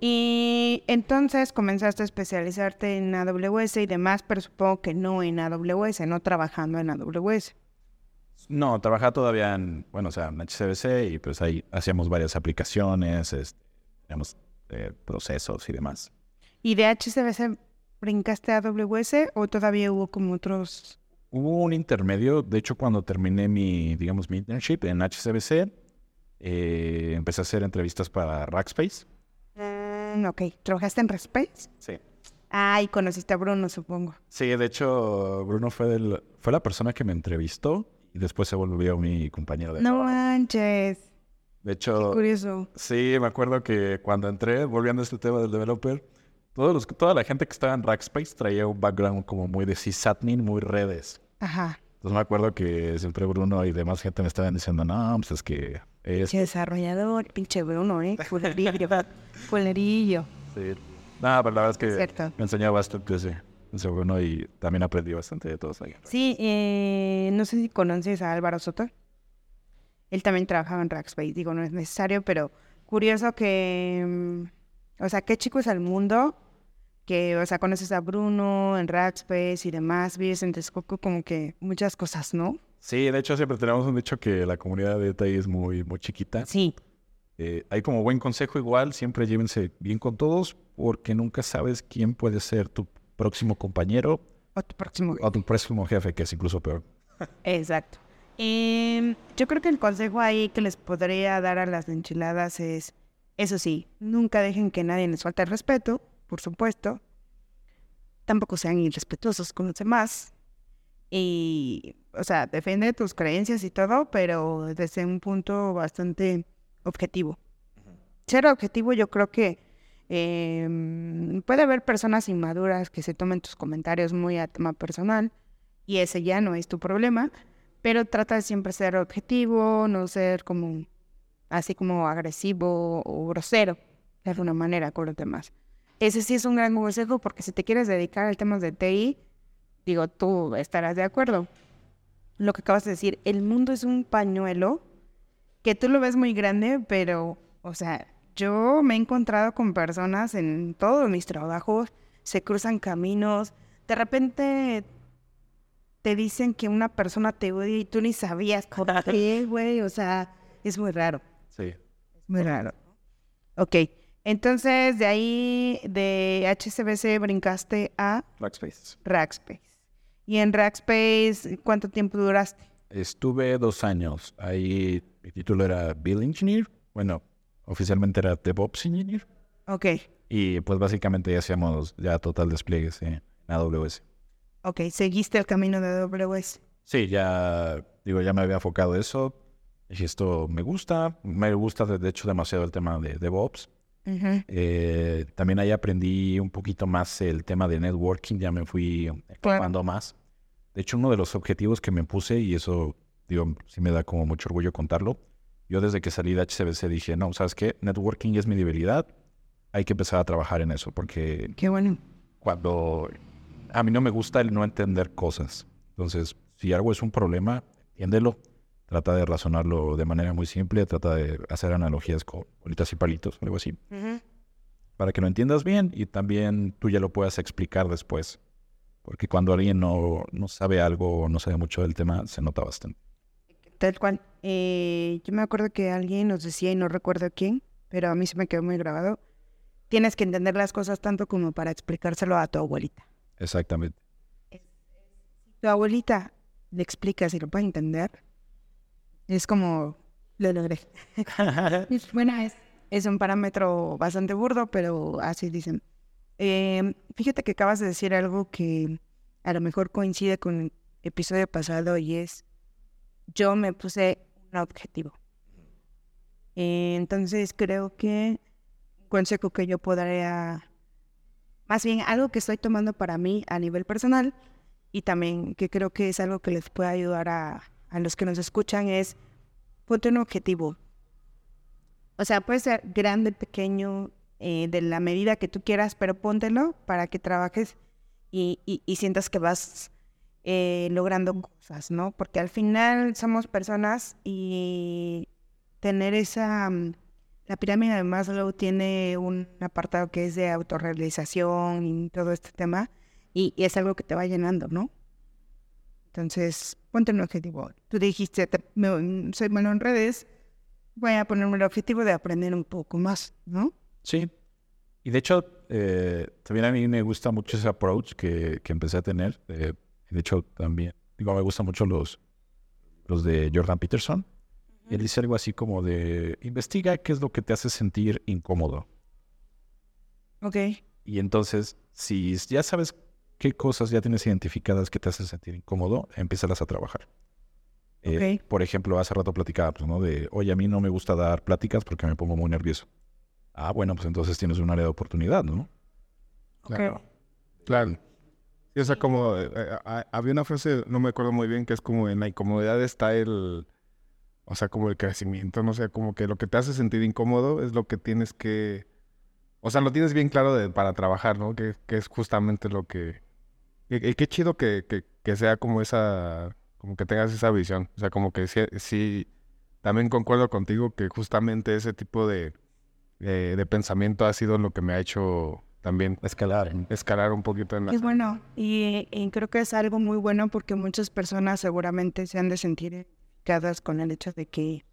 Y entonces comenzaste a especializarte en AWS y demás, pero supongo que no en AWS, no trabajando en AWS. No, trabajaba todavía en, bueno, o sea, en HCBC y pues ahí hacíamos varias aplicaciones, este, teníamos eh, procesos y demás. ¿Y de HCBC brincaste a AWS o todavía hubo como otros? Hubo un intermedio, de hecho cuando terminé mi, digamos, mi internship en HCBC, eh, empecé a hacer entrevistas para Rackspace. Mm, ok, ¿trabajaste en Respace? Sí. Ah, y conociste a Bruno, supongo. Sí, de hecho, Bruno fue, del, fue la persona que me entrevistó y después se volvió mi compañero de No trabajo. manches, De hecho, curioso. sí, me acuerdo que cuando entré, volviendo a este tema del developer, todos los, toda la gente que estaba en Rackspace traía un background como muy de sysadmin, muy redes. Ajá, Entonces me acuerdo que siempre Bruno y demás gente me estaban diciendo, no, pues es que es... pinche desarrollador, pinche Bruno, ¿eh? Fulerillo. Sí. No, pero la verdad es que Cierto. me enseñó bastante ese, ese Bruno y también aprendí bastante de todos ahí. Sí, eh, no sé si conoces a Álvaro Soto. Él también trabajaba en Rackspace, digo, no es necesario, pero curioso que, mm, o sea, qué chico es el mundo, que, o sea, conoces a Bruno en Rackspace y demás, vives en Texcoco, como que muchas cosas, ¿no? Sí, de hecho siempre tenemos un dicho que la comunidad de TI es muy, muy chiquita. Sí, Eh, hay como buen consejo igual, siempre llévense bien con todos porque nunca sabes quién puede ser tu próximo compañero o tu próximo. o tu próximo jefe, que es incluso peor. Exacto. Em, yo creo que el consejo ahí que les podría dar a las enchiladas es, eso sí, nunca dejen que nadie les falte el respeto, por supuesto. Tampoco sean irrespetuosos con los demás. Y, o sea, defiende tus creencias y todo, pero desde un punto bastante objetivo. Ser objetivo yo creo que em, puede haber personas inmaduras que se tomen tus comentarios muy a tema personal y ese ya no es tu problema, pero trata de siempre ser objetivo, no ser como así como agresivo o grosero de alguna manera con los demás. Ese sí es un gran consejo porque si te quieres dedicar al tema de TI, digo, tú estarás de acuerdo. Lo que acabas de decir, el mundo es un pañuelo que tú lo ves muy grande, pero, o sea, yo me he encontrado con personas en todos mis trabajos, se cruzan caminos, de repente te dicen que una persona te odia y tú ni sabías por qué, güey, o sea, es muy raro. Sí. Es muy raro. Ok, entonces de ahí de HCBC brincaste a Rackspace. Rackspace. ¿Y en Rackspace cuánto tiempo duraste? Estuve dos años. Ahí mi título era Bill Engineer. Bueno, oficialmente era DevOps Engineer. Ok, Y pues básicamente ya hacíamos ya total despliegues en AWS. ok, seguiste el camino de AWS. Sí, ya digo, ya me había enfocado eso. Dije, esto me gusta. Me gusta de hecho demasiado el tema de DevOps. Ujú. Eh, también ahí aprendí un poquito más el tema de networking, ya me fui empapando más. De hecho, uno de los objetivos que me puse, y eso, digo, sí me da como mucho orgullo contarlo, yo desde que salí de HCBC dije, no, ¿sabes qué? Networking es mi debilidad, hay que empezar a trabajar en eso, porque Qué bueno. cuando a mí no me gusta el no entender cosas. Entonces, si algo es un problema, entiéndelo, trata de razonarlo de manera muy simple, trata de hacer analogías con bolitas y palitos, algo así Ujú. para que lo entiendas bien y también tú ya lo puedas explicar después. Porque cuando alguien no, no sabe algo o no sabe mucho del tema, se nota bastante. Tal cual. Eh, yo me acuerdo que alguien nos decía, y no recuerdo quién, pero a mí se me quedó muy grabado, tienes que entender las cosas tanto como para explicárselo a tu abuelita. Exactamente. Tu abuelita le explicas y lo puede entender, es como, lo logré. Es buena, es, es un parámetro bastante burdo, pero así dicen. Eh, fíjate que acabas de decir algo que a lo mejor coincide con el episodio pasado y es, yo me puse un objetivo. Eh, entonces creo que un consejo que yo podría, más bien algo que estoy tomando para mí a nivel personal y también que creo que es algo que les puede ayudar a, a los que nos escuchan es, ponte un objetivo. O sea, puede ser grande, pequeño, eh, de la medida que tú quieras, pero póntelo para que trabajes y, y- sientas que vas eh, logrando cosas, ¿no? Porque al final somos personas y tener esa... mm, La pirámide de Maslow tiene un apartado que es de autorrealización y todo este tema, y, y es algo que te va llenando, ¿no? Entonces, ponte un objetivo. Tú dijiste, te- me- soy bueno en redes, voy a ponerme el objetivo de aprender un poco más, ¿no? Sí. Y de hecho, eh, también a mí me gusta mucho ese approach que, que empecé a tener. eh, de hecho, también, digo, me gustan mucho los, los de Jordan Peterson. Él dice algo así como de, investiga qué es lo que te hace sentir incómodo. Ok. Y entonces, si ya sabes qué cosas ya tienes identificadas que te hacen sentir incómodo, empiezas a trabajar. Eh. Por ejemplo, hace rato platicábamos, ¿no? De, oye, a mí no me gusta dar pláticas porque me pongo muy nervioso. Ah, bueno, pues entonces tienes un área de oportunidad, ¿no? Claro. Claro. Sí, o sea, como eh, eh, había una frase, no me acuerdo muy bien, que es como en la incomodidad está el, o sea, como el crecimiento, no sé, como que lo que te hace sentir incómodo es lo que tienes que, o sea, lo tienes bien claro de, para trabajar, ¿no? Que, que es justamente lo que, y, y qué chido que, que, que sea como esa, como que tengas esa visión, o sea, como que sí, sí, también concuerdo contigo que justamente ese tipo de, de, de pensamiento ha sido lo que me ha hecho también Escalar. escalar un poquito en la... Es bueno. Y, y creo que es algo muy bueno porque muchas personas seguramente se han de sentir identificadas con el hecho de que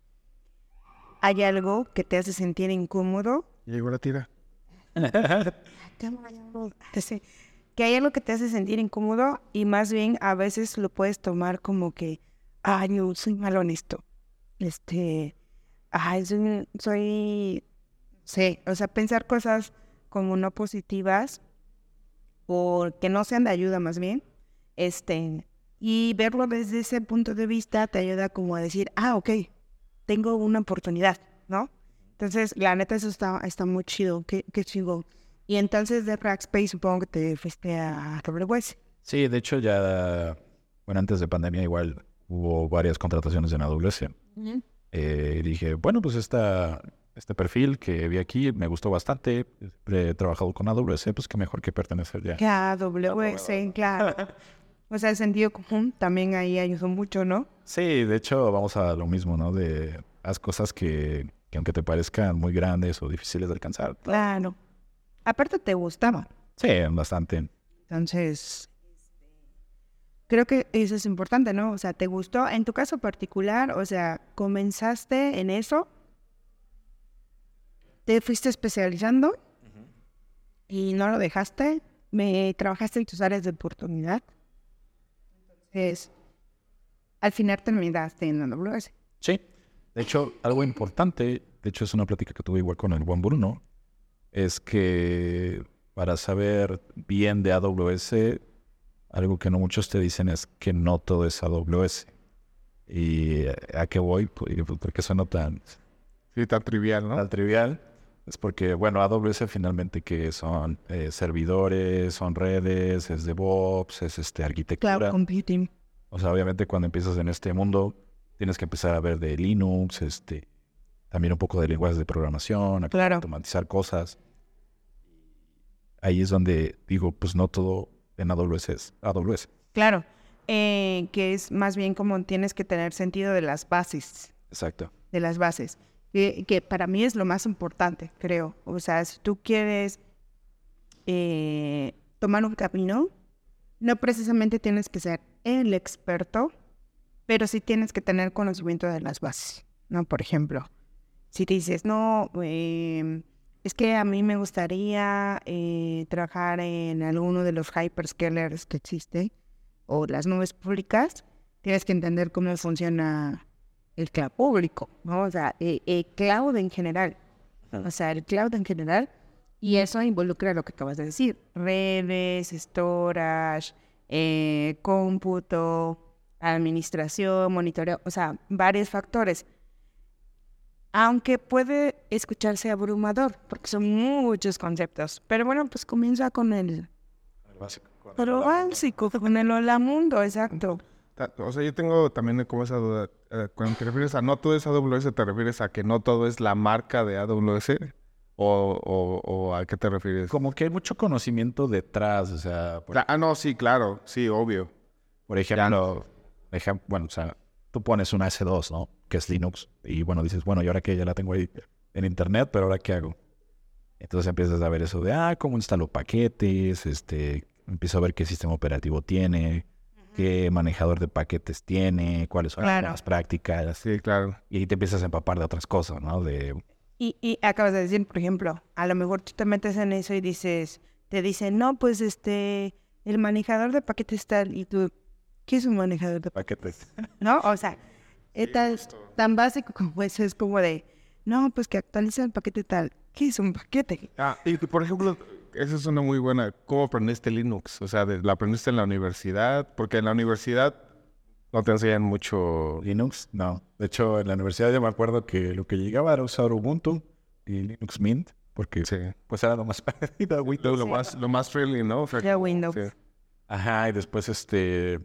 hay algo que te hace sentir incómodo. Llegó la tira. Que hay algo que te hace sentir incómodo y más bien a veces lo puedes tomar como que, ay, yo soy malo en esto. Este, ay, soy, soy, o sea, pensar cosas como no positivas o que no sean de ayuda más bien, este, y verlo desde ese punto de vista te ayuda como a decir, ah, ok, tengo una oportunidad, ¿no? Entonces, la neta, eso está, está muy chido, qué, qué chido. Y entonces de Rackspace supongo que te fuiste a AWS. Sí, de hecho ya, bueno, antes de pandemia igual hubo varias contrataciones en AWS. Eh, dije, bueno, pues esta, este perfil que vi aquí me gustó bastante. He trabajado con AWS, pues qué mejor que pertenecer ya. Que AWS, claro. o sea, el sentido común también ahí ayudó mucho, ¿no? Sí, de hecho vamos a lo mismo, ¿no? De las cosas que, que aunque te parezcan muy grandes o difíciles de alcanzar. Claro. Aparte te gustaba. Sí, bastante. Entonces, creo que eso es importante, ¿no? O sea, ¿te gustó? En tu caso particular, o sea, comenzaste en eso, te fuiste especializando y no lo dejaste, me trabajaste en tus áreas de oportunidad. Entonces, al final terminaste en AWS. Sí. De hecho, algo importante, de hecho es una plática que tuve igual con el buen Bruno, es que para saber bien de AWS, algo que no muchos te dicen es que no todo es AWS. ¿Y a qué voy? Pues, porque suena tan... Sí, tan trivial, ¿no? Tan trivial. Es porque, bueno, AWS finalmente que son eh, servidores, son redes, es DevOps, es este, arquitectura. Cloud computing. O sea, obviamente cuando empiezas en este mundo, tienes que empezar a ver de Linux, este, también un poco de lenguajes de programación, Claro. automatizar cosas. Ahí es donde digo, pues no todo en AWS es AWS. Claro. Eh, que es más bien como tienes que tener sentido de las bases. Exacto. de las bases, que, que para mí es lo más importante, creo. O sea, si tú quieres eh, tomar un camino, no precisamente tienes que ser el experto, pero sí tienes que tener conocimiento de las bases, ¿no? Por ejemplo, si te dices, no, eh, es que a mí me gustaría eh, trabajar en alguno de los hyperscalers que existe o las nubes públicas, tienes que entender cómo funciona el cloud público, ¿no? O sea, eh, el cloud en general. O sea, el cloud en general. Y eso involucra lo que acabas de decir. Redes, storage, eh, cómputo, administración, monitoreo. O sea, varios factores. Aunque puede escucharse abrumador, porque son muchos conceptos. Pero bueno, pues comienza con el... Pero básico, con el hola mundo, exacto. O sea, yo tengo también como esa duda. eh, cuando te refieres a no todo es AWS, ¿te refieres a que no todo es la marca de AWS? ¿O, o, o a qué te refieres? Como que hay mucho conocimiento detrás, o sea, por, Ah, no, sí, claro, sí, obvio. por ejemplo, ejem- bueno, o sea, tú pones una S2, ¿no? Que es Linux, y bueno, dices, bueno, y ahora que ya la tengo ahí en internet, pero ahora qué hago? Entonces empiezas a ver eso de, ah, cómo instalo paquetes, este, empiezo a ver qué sistema operativo tiene, qué manejador de paquetes tiene, cuáles son Claro. las prácticas, Sí, claro. y ahí te empiezas a empapar de otras cosas, ¿no? De, Y, y acabas de decir, por ejemplo, a lo mejor tú te metes en eso y dices, te dicen, no, pues este, el manejador de paquetes tal, y tú, ¿qué es un manejador de paquetes? paquetes. ¿No? O sea, es tan, tan básico como eso, es como de, no, pues que actualiza el paquete tal. ¿Qué es un paquete? Ah, y por ejemplo, esa es una muy buena. ¿Cómo aprendiste Linux? O sea, de- ¿la aprendiste en la universidad? Porque en la universidad no te enseñan mucho. Linux, no. De hecho, en la universidad yo me acuerdo que lo que llegaba era usar Ubuntu y Linux Mint, porque Sí. pues era lo más parecido a Lo, Windows. lo más, lo más friendly, ¿no? O sea, Ya Windows. sí. Ajá, y después, este,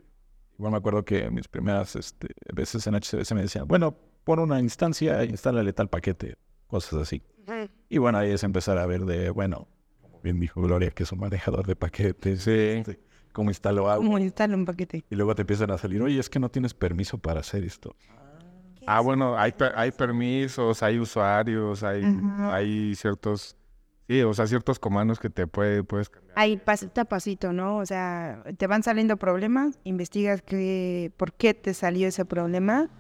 igual me acuerdo que mis primeras este, veces en HCBC me decían, bueno, pon una instancia e instálale tal paquete, cosas así. Y bueno, ahí es empezar a ver de, bueno, como bien dijo Gloria, que es un manejador de paquetes, este, cómo instalo algo. ¿Cómo instala un paquete? Y luego te empiezan a salir, oye, es que no tienes permiso para hacer esto. Ah, bueno, hay, per- hay permisos, hay usuarios, hay, hay ciertos. Sí, o sea, ciertos comandos que te puede, puedes cambiar. Ahí pasito a pasito, ¿no? O sea, te van saliendo problemas, investigas qué, por qué te salió ese problema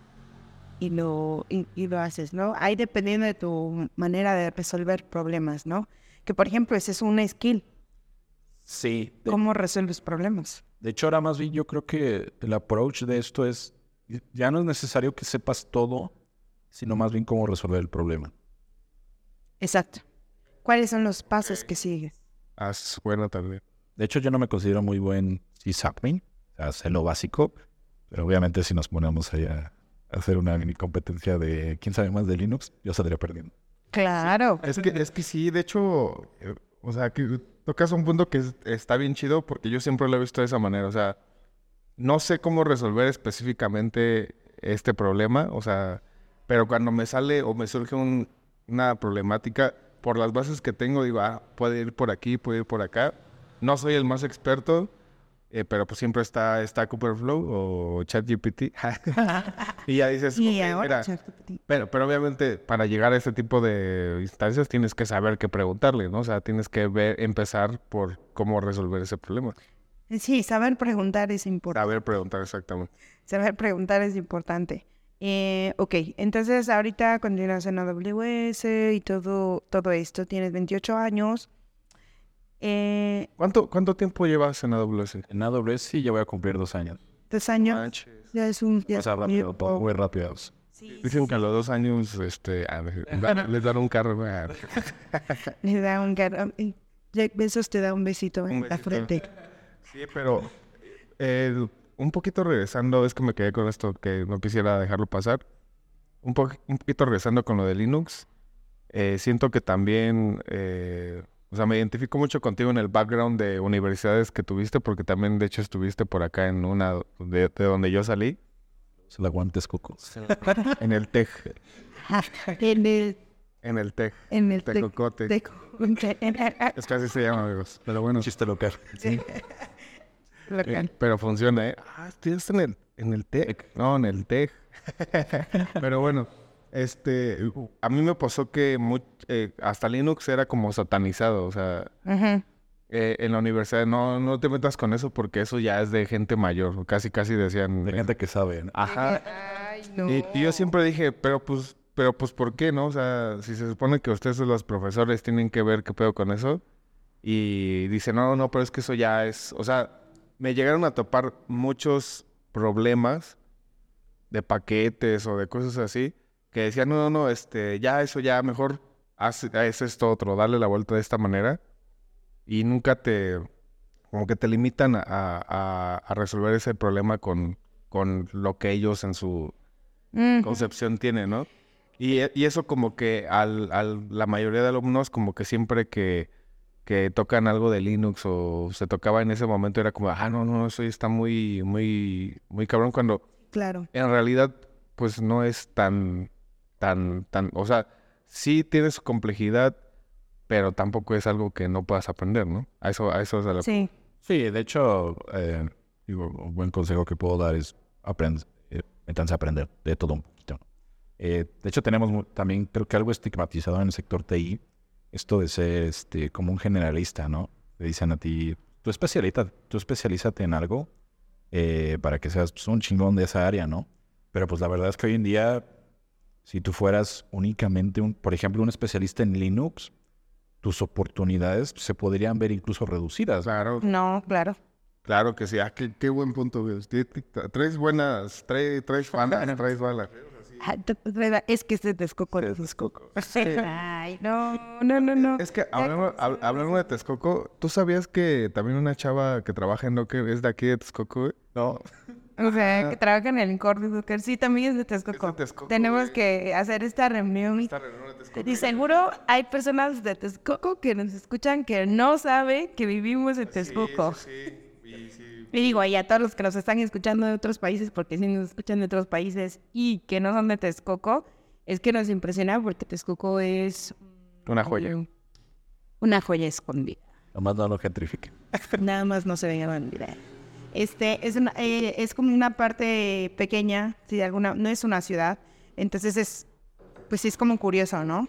y lo, y, y lo haces, ¿no? Ahí dependiendo de tu manera de resolver problemas, ¿no? Que por ejemplo, ese es un skill, Sí. De, cómo resuelves problemas. de hecho, ahora más bien yo creo que el approach de esto es, ya no es necesario que sepas todo, sino más bien cómo resolver el problema. Exacto. ¿Cuáles son los pasos que sigues? Ah, bueno también. De hecho, yo no me considero muy buen sysadmin, o sea, sé lo básico, pero obviamente si nos ponemos ahí a hacer una mini competencia de quién sabe más de Linux, yo saldría perdiendo. Claro. Es que, es que sí, de hecho, eh, o sea, que tocas un punto que es- está bien chido porque yo siempre lo he visto de esa manera. O sea, no sé cómo resolver específicamente este problema, o sea, pero cuando me sale o me surge un- una problemática, por las bases que tengo, digo, ah, puede ir por aquí, puede ir por acá. No soy el más experto, eh, pero pues siempre está Stack Overflow o ChatGPT. y ya dices, Y "Ok, ahora, mira, ChatGPT. pero, pero obviamente para llegar a este tipo de instancias tienes que saber qué preguntarle, ¿no? O sea, tienes que ver, empezar por cómo resolver ese problema. Sí, saber preguntar es importante. Saber preguntar exactamente. Saber preguntar es importante. Eh, ok, entonces ahorita continúas en AWS y todo, todo esto. Tienes 28 años. Eh, ¿Cuánto, ¿Cuánto tiempo llevas en AWS? En AWS sí ya voy a cumplir dos años. dos años. Manches. Ya es un... Ya es un rápido, muy rápido. Sí, Dicen que a los dos años este, les dan un carro. ah, Le da un y Jack Bezos te da un besito en Un la frente. Sí, pero eh, un poquito regresando, es que me quedé con esto que no quisiera dejarlo pasar. Un, po- un poquito regresando con lo de Linux, eh, siento que también, eh, o sea, me identifico mucho contigo en el background de universidades que tuviste, porque también de hecho estuviste por acá en una de, de donde yo salí, Se la guantes coco. en el TEC, en el... en el TEC, En el... tec- Tecocote. tec- Es que así se llama, amigos. Pero bueno, Chiste local. eh, local. pero funciona, ¿eh? Ah, estudiaste en el, en el TEC. No, en el TEC. Pero bueno, este, a mí me pasó que eh, hasta Linux era como satanizado, o sea, eh, en la universidad no, no te metas con eso porque eso ya es de gente mayor, casi casi decían. De gente que sabe. ¿no? Ajá. Ay, no. Y, y yo siempre dije, pero pues, pero pues, ¿por qué, no? O sea, si se supone que ustedes los profesores tienen que ver qué pedo con eso. Y dice, no, no, pero es que eso ya es, o sea, me llegaron a topar muchos problemas de paquetes o de cosas así, que decían, no, no, no, este, ya eso ya mejor haz, haz esto otro, darle la vuelta de esta manera. Y nunca te, como que te limitan a, a- a resolver ese problema con, con lo que ellos en su concepción tienen, ¿no? Y, y eso como que al, al- la mayoría de alumnos como que siempre que, que tocan algo de Linux o se tocaba en ese momento era como, ah, no, no, eso ya está muy, muy, muy cabrón cuando Claro. en realidad pues no es tan, tan, tan, o sea, sí tiene su complejidad, pero tampoco es algo que no puedas aprender, ¿no? A eso, a eso es a lo Sí. Sí, de hecho, eh, digo, un buen consejo que puedo dar es aprend eh, métanse a aprender de todo un poquito. Eh, de hecho, tenemos también, creo que algo estigmatizado en el sector TI, esto de ser este, como un generalista, ¿no? Te dicen a ti, tú, especialita, tú especialízate en algo eh, para que seas pues, un chingón de esa área, ¿no? Pero pues la verdad es que hoy en día, si tú fueras únicamente, un, por ejemplo, un especialista en Linux, tus oportunidades se podrían ver incluso reducidas. Claro, No, claro. claro que sí. Ah, qué, qué buen punto, ti- Traes buenas, traes, traes balas, traes balas. Es que este Texcoco. Texcoco. Ay, no, no, no, no. Es que hablando, hab- hablando de Texcoco, ¿tú sabías que también una chava que trabaja en Docker es de aquí de Texcoco, güey? No. O sea, que trabaja en el Incordio Duker. Sí, también es de Texcoco. Es de Texcoco, Tenemos güey. que hacer esta reunión. y- Esta reunión de Texcoco. Y seguro hay personas de Texcoco que nos escuchan que no saben que vivimos en Texcoco. Sí, sí, sí. Y sí. Y digo, y a todos los que nos están escuchando de otros países, porque si nos escuchan de otros países y que no son de Texcoco, es que nos impresiona porque Texcoco es Una joya. una joya escondida. Nomás no lo gentrifiquen. Nada más no se ven a bandera. Este es una, eh, es como una parte pequeña, si de alguna, no es una ciudad, entonces es, pues sí es como curioso, ¿no?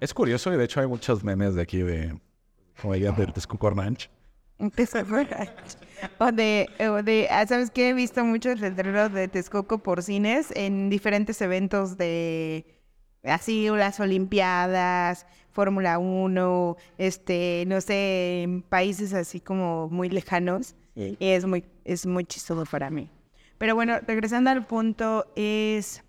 Es curioso y de hecho hay muchos memes de aquí de, como dirían, del Texcoco Ranch. Texcoco. O de, o de, ¿sabes qué? He visto muchos letreros de Texcoco por cines en diferentes eventos de, así, las Olimpiadas, Fórmula 1, este, no sé, en países así como muy lejanos. Y es muy, es muy chistoso para mí. Pero bueno, regresando al punto, es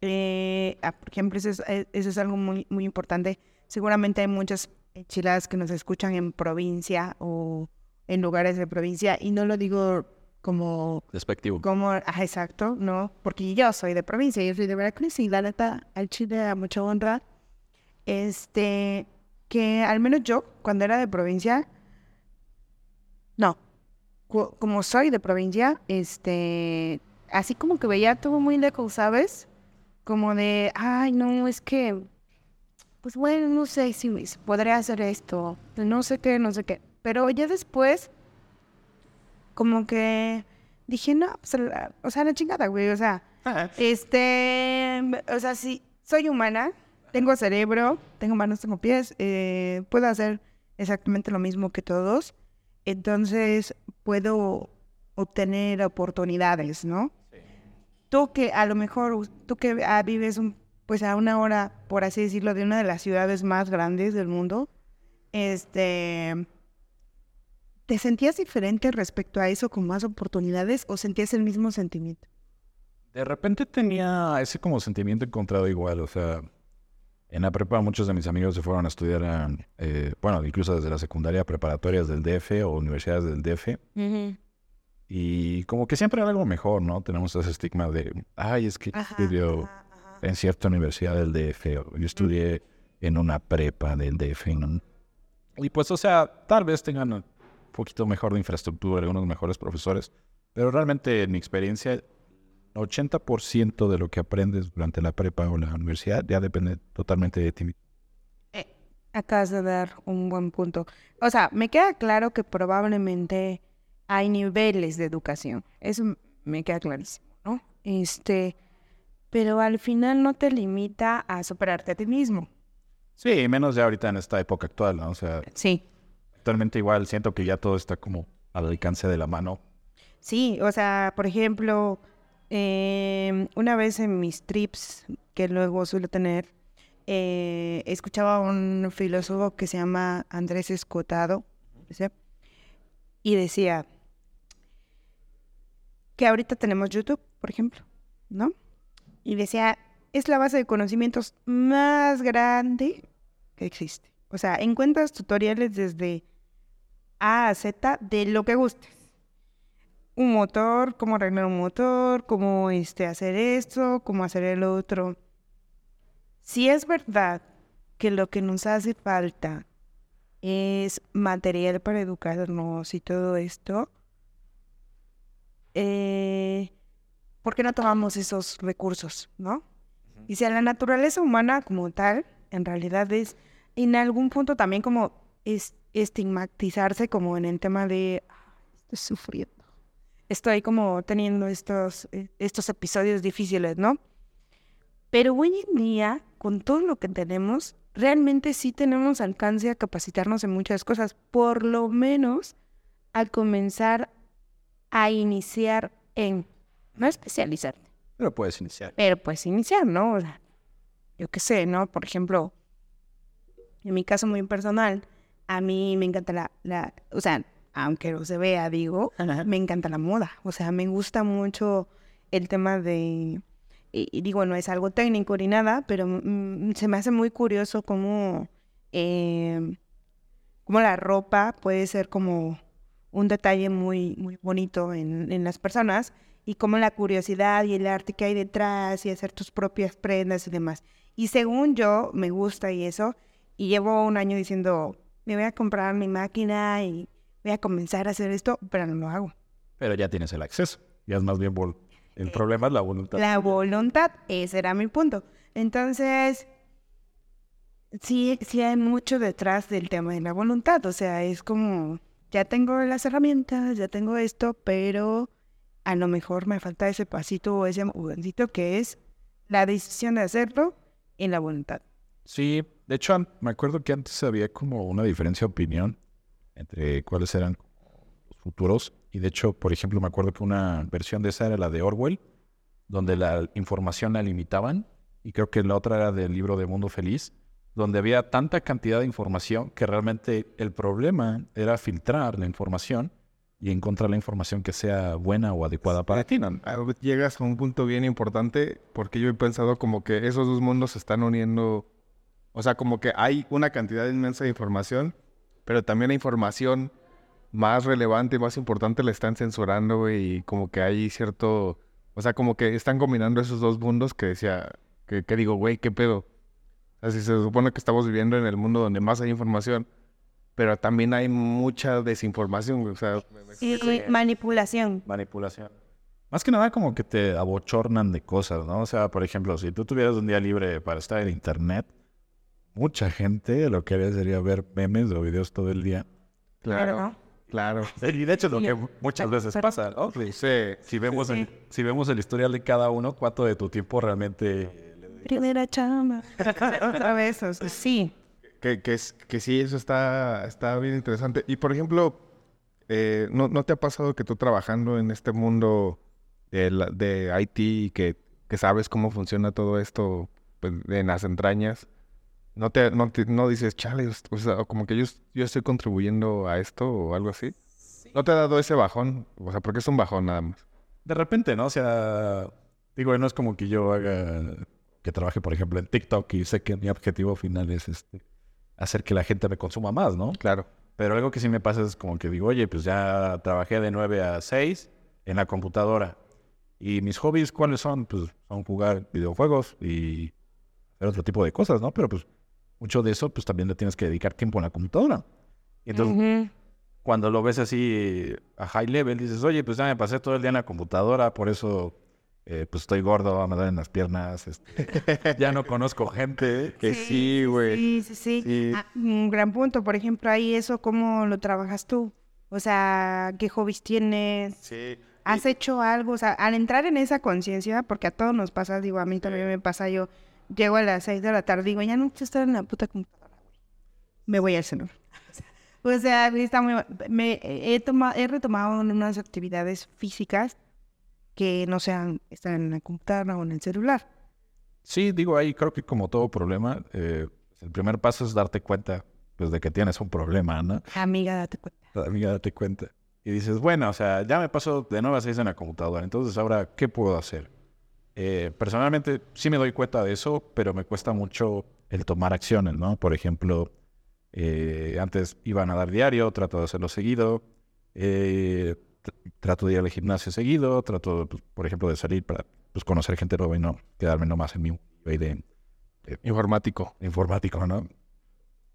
Eh, ah, por ejemplo, eso es, eh, eso es algo muy, muy importante. Seguramente hay muchas enchiladas que nos escuchan en provincia o en lugares de provincia y no lo digo como Despectivo. como, ah, exacto, no, porque yo soy de provincia, yo soy de Veracruz y la neta, al Chile a mucha honra, este, que al menos yo, cuando era de provincia, no, como soy de provincia, este, así como que veía todo muy lejos, ¿sabes? Como de, ay, no, es que, pues bueno, no sé si podría hacer esto, no sé qué, no sé qué, pero ya después como que dije, no, pues, a la- o sea, la chingada, güey, o sea, este, o sea, sí, soy humana, tengo cerebro, tengo manos, tengo pies, eh, puedo hacer exactamente lo mismo que todos, entonces puedo obtener oportunidades, ¿no? Tú que a lo mejor, tú que ah, vives un, pues a una hora, por así decirlo, de una de las ciudades más grandes del mundo, este, ¿Te sentías diferente respecto a eso con más oportunidades o sentías el mismo sentimiento? De repente tenía ese como sentimiento encontrado igual, o sea, en la prepa muchos de mis amigos se fueron a estudiar, a, eh, bueno, incluso desde la secundaria, preparatorias del DF o universidades del DF, y como que siempre era algo mejor, ¿no? Tenemos ese estigma de, ay, es que yo estudio en cierta universidad del DF, o yo estudié en una prepa del DF, ¿no? Y pues, o sea, tal vez tengan poquito mejor de infraestructura, algunos mejores profesores, pero realmente en mi experiencia 80% de lo que aprendes durante la prepa o la universidad ya depende totalmente de ti mismo. Acabas de dar un buen punto. O sea, me queda claro que probablemente hay niveles de educación. Eso me queda clarísimo, ¿no? Este, pero al final no te limita a superarte a ti mismo. Sí, menos ya ahorita en esta época actual, ¿no? O sea, Sí. Actualmente igual siento que ya todo está como al alcance de la mano. Sí, o sea, por ejemplo, em, una vez en mis trips, que luego suelo tener, eh, escuchaba a un filósofo que se llama Andrés Escotado, ¿sí? y decía que ahorita tenemos YouTube, por ejemplo, ¿no? Y decía, es la base de conocimientos más grande que existe. O sea, encuentras tutoriales desde A a Z de lo que gustes un motor, cómo arreglar un motor, cómo este, hacer esto, cómo hacer el otro. Si es verdad que lo que nos hace falta es material para educarnos y todo esto, eh, ¿por qué no tomamos esos recursos, no? Y si a la naturaleza humana como tal, en realidad es en algún punto también como es estigmatizarse como en el tema de "Ah, estoy sufriendo estoy como teniendo estos, eh, estos episodios difíciles, ¿no? Pero hoy en día, con todo lo que tenemos, realmente sí tenemos alcance a capacitarnos en muchas cosas, por lo menos al comenzar a iniciar en, no especializarte, Pero puedes iniciar. pero pues iniciar, ¿no? O sea, yo qué sé, ¿no? Por ejemplo, en mi caso muy personal, a mí me encanta la, la o sea, aunque no se vea, digo, me encanta la moda. O sea, me gusta mucho el tema de, y, y digo, no es algo técnico ni nada, pero mm, se me hace muy curioso cómo, eh, cómo la ropa puede ser como un detalle muy, muy bonito en, en las personas y cómo la curiosidad y el arte que hay detrás y hacer tus propias prendas y demás. Y según yo, me gusta y eso, y llevo un año diciendo, me voy a comprar mi máquina y voy a comenzar a hacer esto, pero no lo hago. Pero ya tienes el acceso. Ya es más bien vol- el problema es la voluntad. La voluntad, ese era mi punto. Entonces, sí, sí hay mucho detrás del tema de la voluntad. O sea, es como, ya tengo las herramientas, ya tengo esto, pero a lo mejor me falta ese pasito o ese empujoncito que es la decisión de hacerlo y la voluntad. Sí, de hecho me acuerdo que antes había como una diferencia de opinión entre cuáles eran los futuros. Y de hecho, por ejemplo, me acuerdo que una versión de esa era la de Orwell, donde la información la limitaban. Y creo que la otra era del libro de Mundo Feliz, donde había tanta cantidad de información que realmente el problema era filtrar la información y encontrar la información que sea buena o adecuada para ti. Llegas a un punto bien importante porque yo he pensado como que esos dos mundos se están uniendo. O sea, como que hay una cantidad inmensa de información, pero también la información más relevante y más importante la están censurando, güey, y como que hay cierto... O sea, como que están combinando esos dos mundos que decía, que, que digo, güey, ¿qué pedo? O sea, si se supone que estamos viviendo en el mundo donde más hay información, pero también hay mucha desinformación, güey, o sea... manipulación. Manipulación. Más que nada como que te abochornan de cosas, ¿no? O sea, por ejemplo, si tú tuvieras un día libre para estar en internet, mucha gente lo que haría sería ver memes o videos todo el día. Claro, claro. Y de hecho es lo Sí. que muchas veces Pero- pasa, ¿no? Sí, Si vemos, Sí. El, si vemos el historial de cada uno, cuánto de tu tiempo realmente... Primera chamba. Otra vez, o sea, sí. Que, que, es- que sí, eso está, está bien interesante. Y por ejemplo, eh, ¿no, ¿no te ha pasado que tú trabajando en este mundo de, la- de IT, que, que sabes cómo funciona todo esto pues, en las entrañas, no te, no te- no dices, chale, o sea, como que yo, yo estoy contribuyendo a esto o algo así? ¿No te ha dado ese bajón? O sea, porque es un bajón nada más. De repente, ¿no? O sea, digo, no es como que yo haga, que trabaje, por ejemplo, en TikTok y sé que mi objetivo final es este, hacer que la gente me consuma más, ¿no? Claro. Pero algo que sí me pasa es como que digo, oye, pues ya trabajé de 9 a 6 en la computadora. Y mis hobbies, ¿cuáles son? Pues son jugar videojuegos y hacer otro tipo de cosas, ¿no? Pero pues mucho de eso, pues también le tienes que dedicar tiempo en la computadora. Y entonces, cuando lo ves así a high level, dices, oye, pues ya me pasé todo el día en la computadora, por eso eh, pues estoy gordo, me duelen las piernas, este, ya no conozco gente. Que sí, güey. Sí, sí, sí. Sí. Ah, un gran punto. Por ejemplo, ahí eso, ¿cómo lo trabajas tú? O sea, ¿qué hobbies tienes? Sí. ¿Has hecho algo? O sea, al entrar en esa conciencia, porque a todos nos pasa, digo, a mí también me pasa, yo llego a las 6 de la tarde, digo, ya no quiero estar en la puta computadora. Me voy al celular. O sea, está muy... Me, he, toma- he retomado unas actividades físicas que no sean estar en la computadora o en el celular. Sí, digo, ahí creo que como todo problema, eh, el primer paso es darte cuenta pues, de que tienes un problema, ¿no? Amiga, date cuenta. Amiga, date cuenta. Y dices, bueno, o sea, ya me paso de 9 a 6 en la computadora, entonces ahora, ¿qué puedo hacer? Eh, personalmente, sí me doy cuenta de eso, pero me cuesta mucho el tomar acciones, ¿no? Por ejemplo, eh, antes iba a nadar diario, trato de hacerlo seguido, eh, tr- trato de ir al gimnasio seguido, trato, pues, por ejemplo, de salir para pues, conocer gente nueva y no quedarme nomás en mi mundo de, Informático. de informático, ¿no?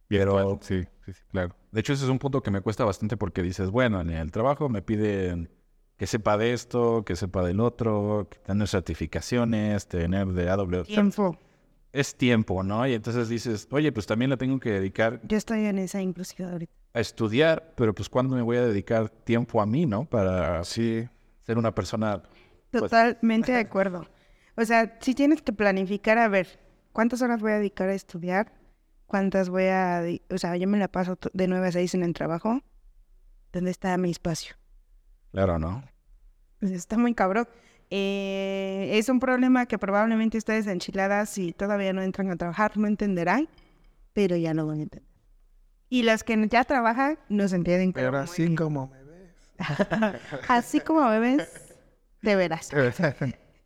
Pero, Sí, sí, sí, claro. de hecho, ese es un punto que me cuesta bastante porque dices, bueno, en el trabajo me piden que sepa de esto, que sepa del otro, que tener certificaciones, tener de AWS. Tiempo. Es tiempo, ¿no? Y entonces dices, oye, pues también le tengo que dedicar Yo estoy en esa inclusive ahorita. a estudiar, pero pues ¿cuándo me voy a dedicar tiempo a mí, ¿no? Para Sí. ser una persona... Pues- Totalmente de acuerdo. O sea, si tienes que planificar, a ver, ¿cuántas horas voy a dedicar a estudiar? ¿Cuántas voy a... O sea, yo me la paso de 9 a 6 en el trabajo. ¿Dónde está mi espacio? Claro, ¿no? Pues está muy cabrón. Eh, es un problema que probablemente ustedes enchiladas, si todavía no entran a trabajar, no entenderán, pero ya lo van a entender. Y las que ya trabajan, nos entienden. Pero como así como me ves. Así como bebés, de veras.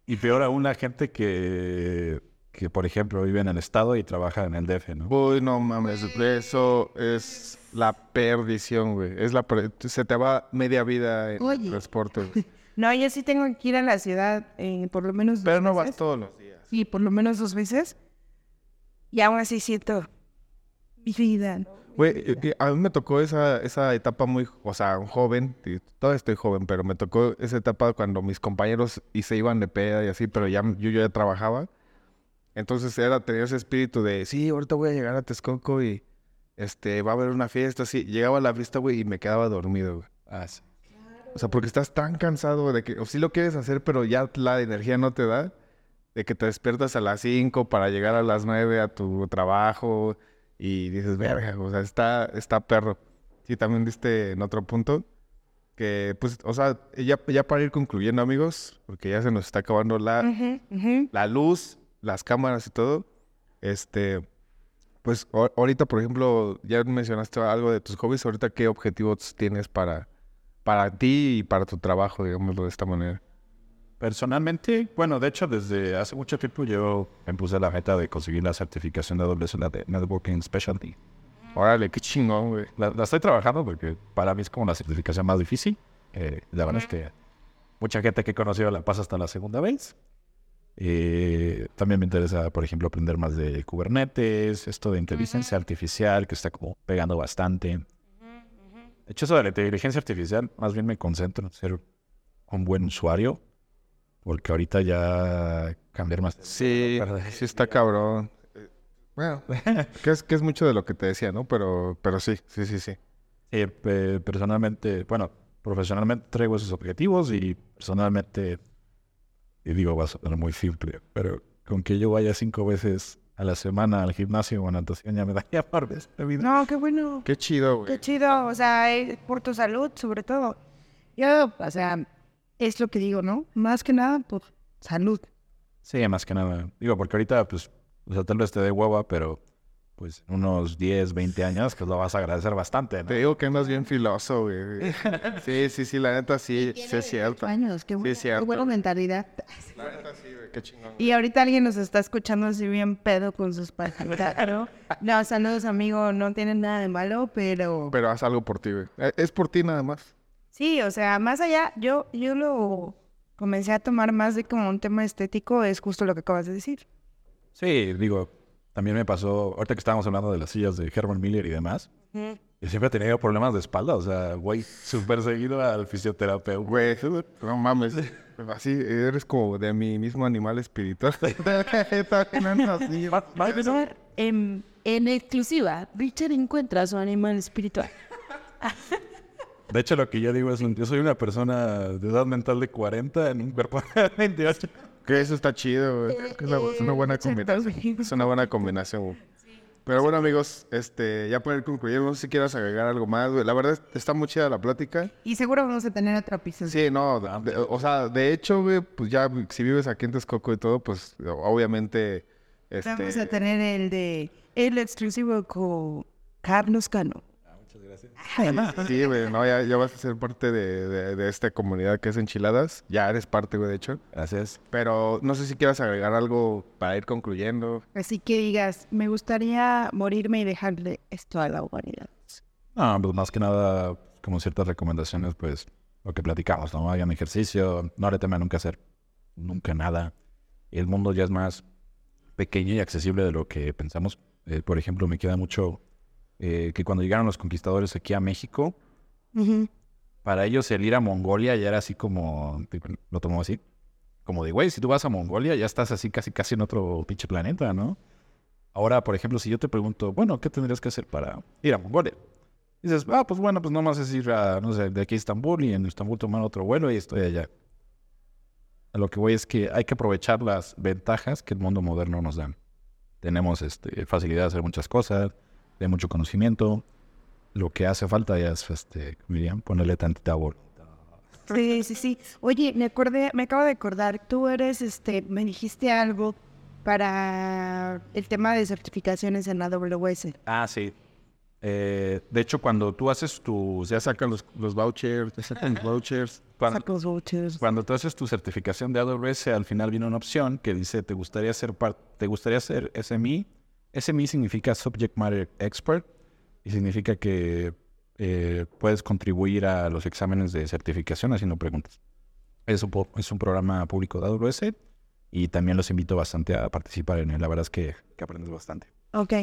Y peor aún la gente que, que, por ejemplo, vive en el estado y trabaja en el DF, ¿no? Uy, no mames, eso es la perdición, güey. Es la per- se te va media vida en Oye. transporte, güey. No, yo sí tengo que ir a la ciudad eh, por lo menos dos Pero no vas veces. todos los días. Sí, por lo menos dos veces. Y aún así siento mi vida. Güey, eh, a mí me tocó esa, esa etapa muy, o sea, un joven, todavía estoy joven, pero me tocó esa etapa cuando mis compañeros y se iban de peda y así, pero ya yo, yo ya trabajaba. Entonces era tener ese espíritu de, sí, ahorita voy a llegar a Texcoco y este, va a haber una fiesta, así. Llegaba a la fiesta, güey, y me quedaba dormido, güey. Ah, sí. O sea, porque estás tan cansado de que, o sí lo quieres hacer, pero ya la energía no te da, de que te despiertas a las 5 para llegar a las 9 a tu trabajo y dices, verga, o sea, está, está perro. Sí, también diste en otro punto que, pues, o sea, ya, ya para ir concluyendo, amigos, porque ya se nos está acabando la, la luz, las cámaras y todo, este, pues ahorita, por ejemplo, ya mencionaste algo de tus hobbies, ahorita qué objetivos tienes para, para ti y para tu trabajo, digámoslo de esta manera? Personalmente, bueno, de hecho, desde hace mucho tiempo yo me puse la meta de conseguir la certificación de AWS, la de Networking Specialty. Órale, qué chingón, güey. La, la estoy trabajando porque para mí es como la certificación más difícil. Eh, la verdad es que mucha gente que he conocido la pasa hasta la segunda vez. Eh, también me interesa, por ejemplo, aprender más de Kubernetes, esto de inteligencia artificial, que está como pegando bastante. De hecho, eso de la inteligencia artificial, más bien me concentro en ser un buen usuario, porque ahorita ya cambiar más. Sí, sí está cabrón. Eh, Bueno, que es, que es mucho de lo que te decía, ¿no? Pero, pero sí, sí, sí, sí. Sí, pe- personalmente, bueno, profesionalmente traigo esos objetivos y personalmente, y digo, va a sonar muy simple, pero con que yo vaya cinco veces a la semana al gimnasio o a natación ya me daría vez de vida. No, qué bueno. Qué chido, güey. Qué chido, o sea, eh, por tu salud, sobre todo. Yo, o sea, es lo que digo, ¿no? Más que nada por salud. Sí, más que nada. Digo, porque ahorita, pues, o sea, tal vez te dé hueva, pero pues en unos 10, 20 años, pues lo vas a agradecer bastante, ¿no? Te digo que andas bien filoso, güey. Sí, sí, sí, la neta sí, sí es cierto. años, qué, buena, es cierto. qué buena mentalidad. La neta sí, güey, qué chingón. Y ahorita alguien nos está escuchando así bien pedo con sus palabras, ¿no? No, saludos, amigo, no tienen nada de malo, pero... Pero haz algo por ti, güey. Eh, Es por ti nada más. Sí, o sea, más allá, yo, yo lo comencé a tomar más de como un tema estético, es justo lo que acabas de decir. Sí, digo, también me pasó, ahorita que estábamos hablando de las sillas de Herman Miller y demás, yo siempre he tenido problemas de espalda, o sea, güey, súper seguido al fisioterapeuta. Güey, no mames. Así, eres como de mi mismo animal espiritual. En, en exclusiva, Richard encuentra a su animal espiritual. De hecho, lo que yo digo es, yo soy una persona de edad mental de 40 en un cuerpo de 28. Que eso está chido, güey. Es, una, es una buena combinación. Es una buena combinación, güey. Pero bueno, amigos, este, ya para ir concluyendo, no sé si quieras agregar algo más, güey. La verdad, está muy chida la plática. Y seguro vamos a tener otro episodio. Sí, no, de- o sea, de hecho, güey, pues ya, si vives aquí en Texcoco y todo, pues obviamente, este... Vamos a tener el de el exclusivo con Carlos Cano. Sí, güey, no, ya, ya vas a ser parte de, de- de esta comunidad que es Enchiladas. Ya eres parte, güey, de hecho. Gracias. Pero no sé si quieras agregar algo para ir concluyendo. Así que digas, me gustaría morirme y dejarle esto a la humanidad. No, pues más que nada, como ciertas recomendaciones, pues lo que platicamos, ¿no? Hagan ejercicio, no le teman nunca hacer nunca nada. El mundo ya es más pequeño y accesible de lo que pensamos. Eh, por ejemplo, me queda mucho eh, que cuando llegaron los conquistadores aquí a México, para ellos el ir a Mongolia ya era así como, tipo, lo tomó así, como de, güey, si tú vas a Mongolia ya estás así casi casi en otro pinche planeta, ¿no? Ahora, por ejemplo, si yo te pregunto, bueno, ¿qué tendrías que hacer para ir a Mongolia? Dices, ah, pues bueno, pues nomás es ir a, no sé, de aquí a Estambul y en Estambul tomar otro vuelo y estoy allá. A lo que voy es que hay que aprovechar las ventajas que el mundo moderno nos da. Tenemos este, facilidad de hacer muchas cosas, de mucho conocimiento. Lo que hace falta ya es, este, ¿cómo dirían? Ponerle tantita voluntad. Sí, sí, sí. Oye, me acordé, me acabo de acordar, tú eres, este, me dijiste algo para el tema de certificaciones en AWS. Ah, sí. Eh, de hecho, cuando tú haces tus... Ya sacan los, los vouchers, ya sacan los vouchers. Cuando, Sacos vouchers. Cuando tú haces tu certificación de AWS, al final viene una opción que dice, ¿te gustaría ser par- te gustaría ser SME? SME significa Subject Matter Expert y significa que eh, puedes contribuir a los exámenes de certificación haciendo preguntas. Es un, es un programa público de AWS y también los invito bastante a participar en él. La verdad es que, que aprendes bastante. Ok.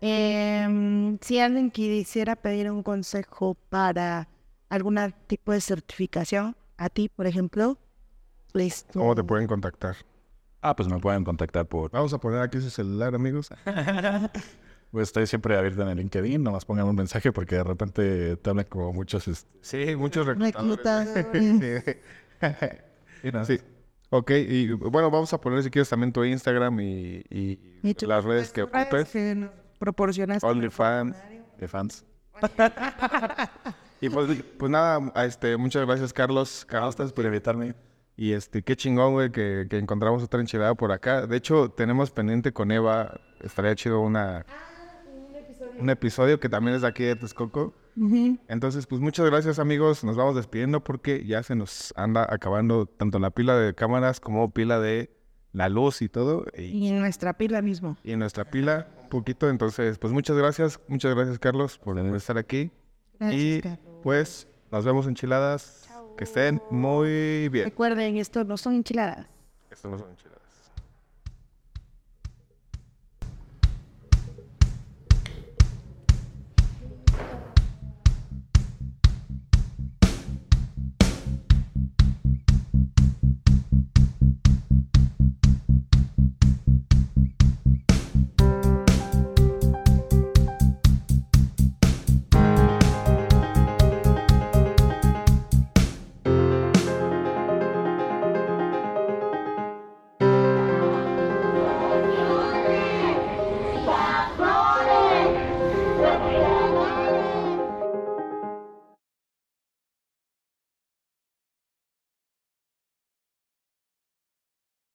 Em, si alguien quisiera pedir un consejo para algún tipo de certificación, a ti, por ejemplo, listo. ¿Cómo te pueden contactar? Ah, pues me pueden contactar por... Vamos a poner aquí su celular, amigos. Pues estoy siempre abierto en el LinkedIn, nomás pongan un mensaje porque de repente te hablan como muchos... este, Sí, muchos reclutadores. Sí. Sí. Ok, y bueno, vamos a poner si quieres también tu Instagram y, y Y tú- las redes que redes ocupes. que nos proporcionaste. OnlyFans. de fans. Y pues, pues nada, este, muchas gracias, Carlos. Carlos, Gracias por invitarme. Y este, qué chingón, güey, que, que encontramos otra enchilada por acá. De hecho, tenemos pendiente con Eva. Estaría chido una. un episodio que también es de aquí de Texcoco. Entonces, pues muchas gracias amigos. Nos vamos despidiendo porque ya se nos anda acabando tanto la pila de cámaras como pila de la luz y todo. Y, Y en nuestra pila mismo. y en nuestra pila un poquito. Entonces, pues muchas gracias. Muchas gracias Carlos por, por estar aquí. y pues nos vemos enchiladas. Que estén muy bien. Recuerden, esto no son enchiladas. Esto no son enchiladas.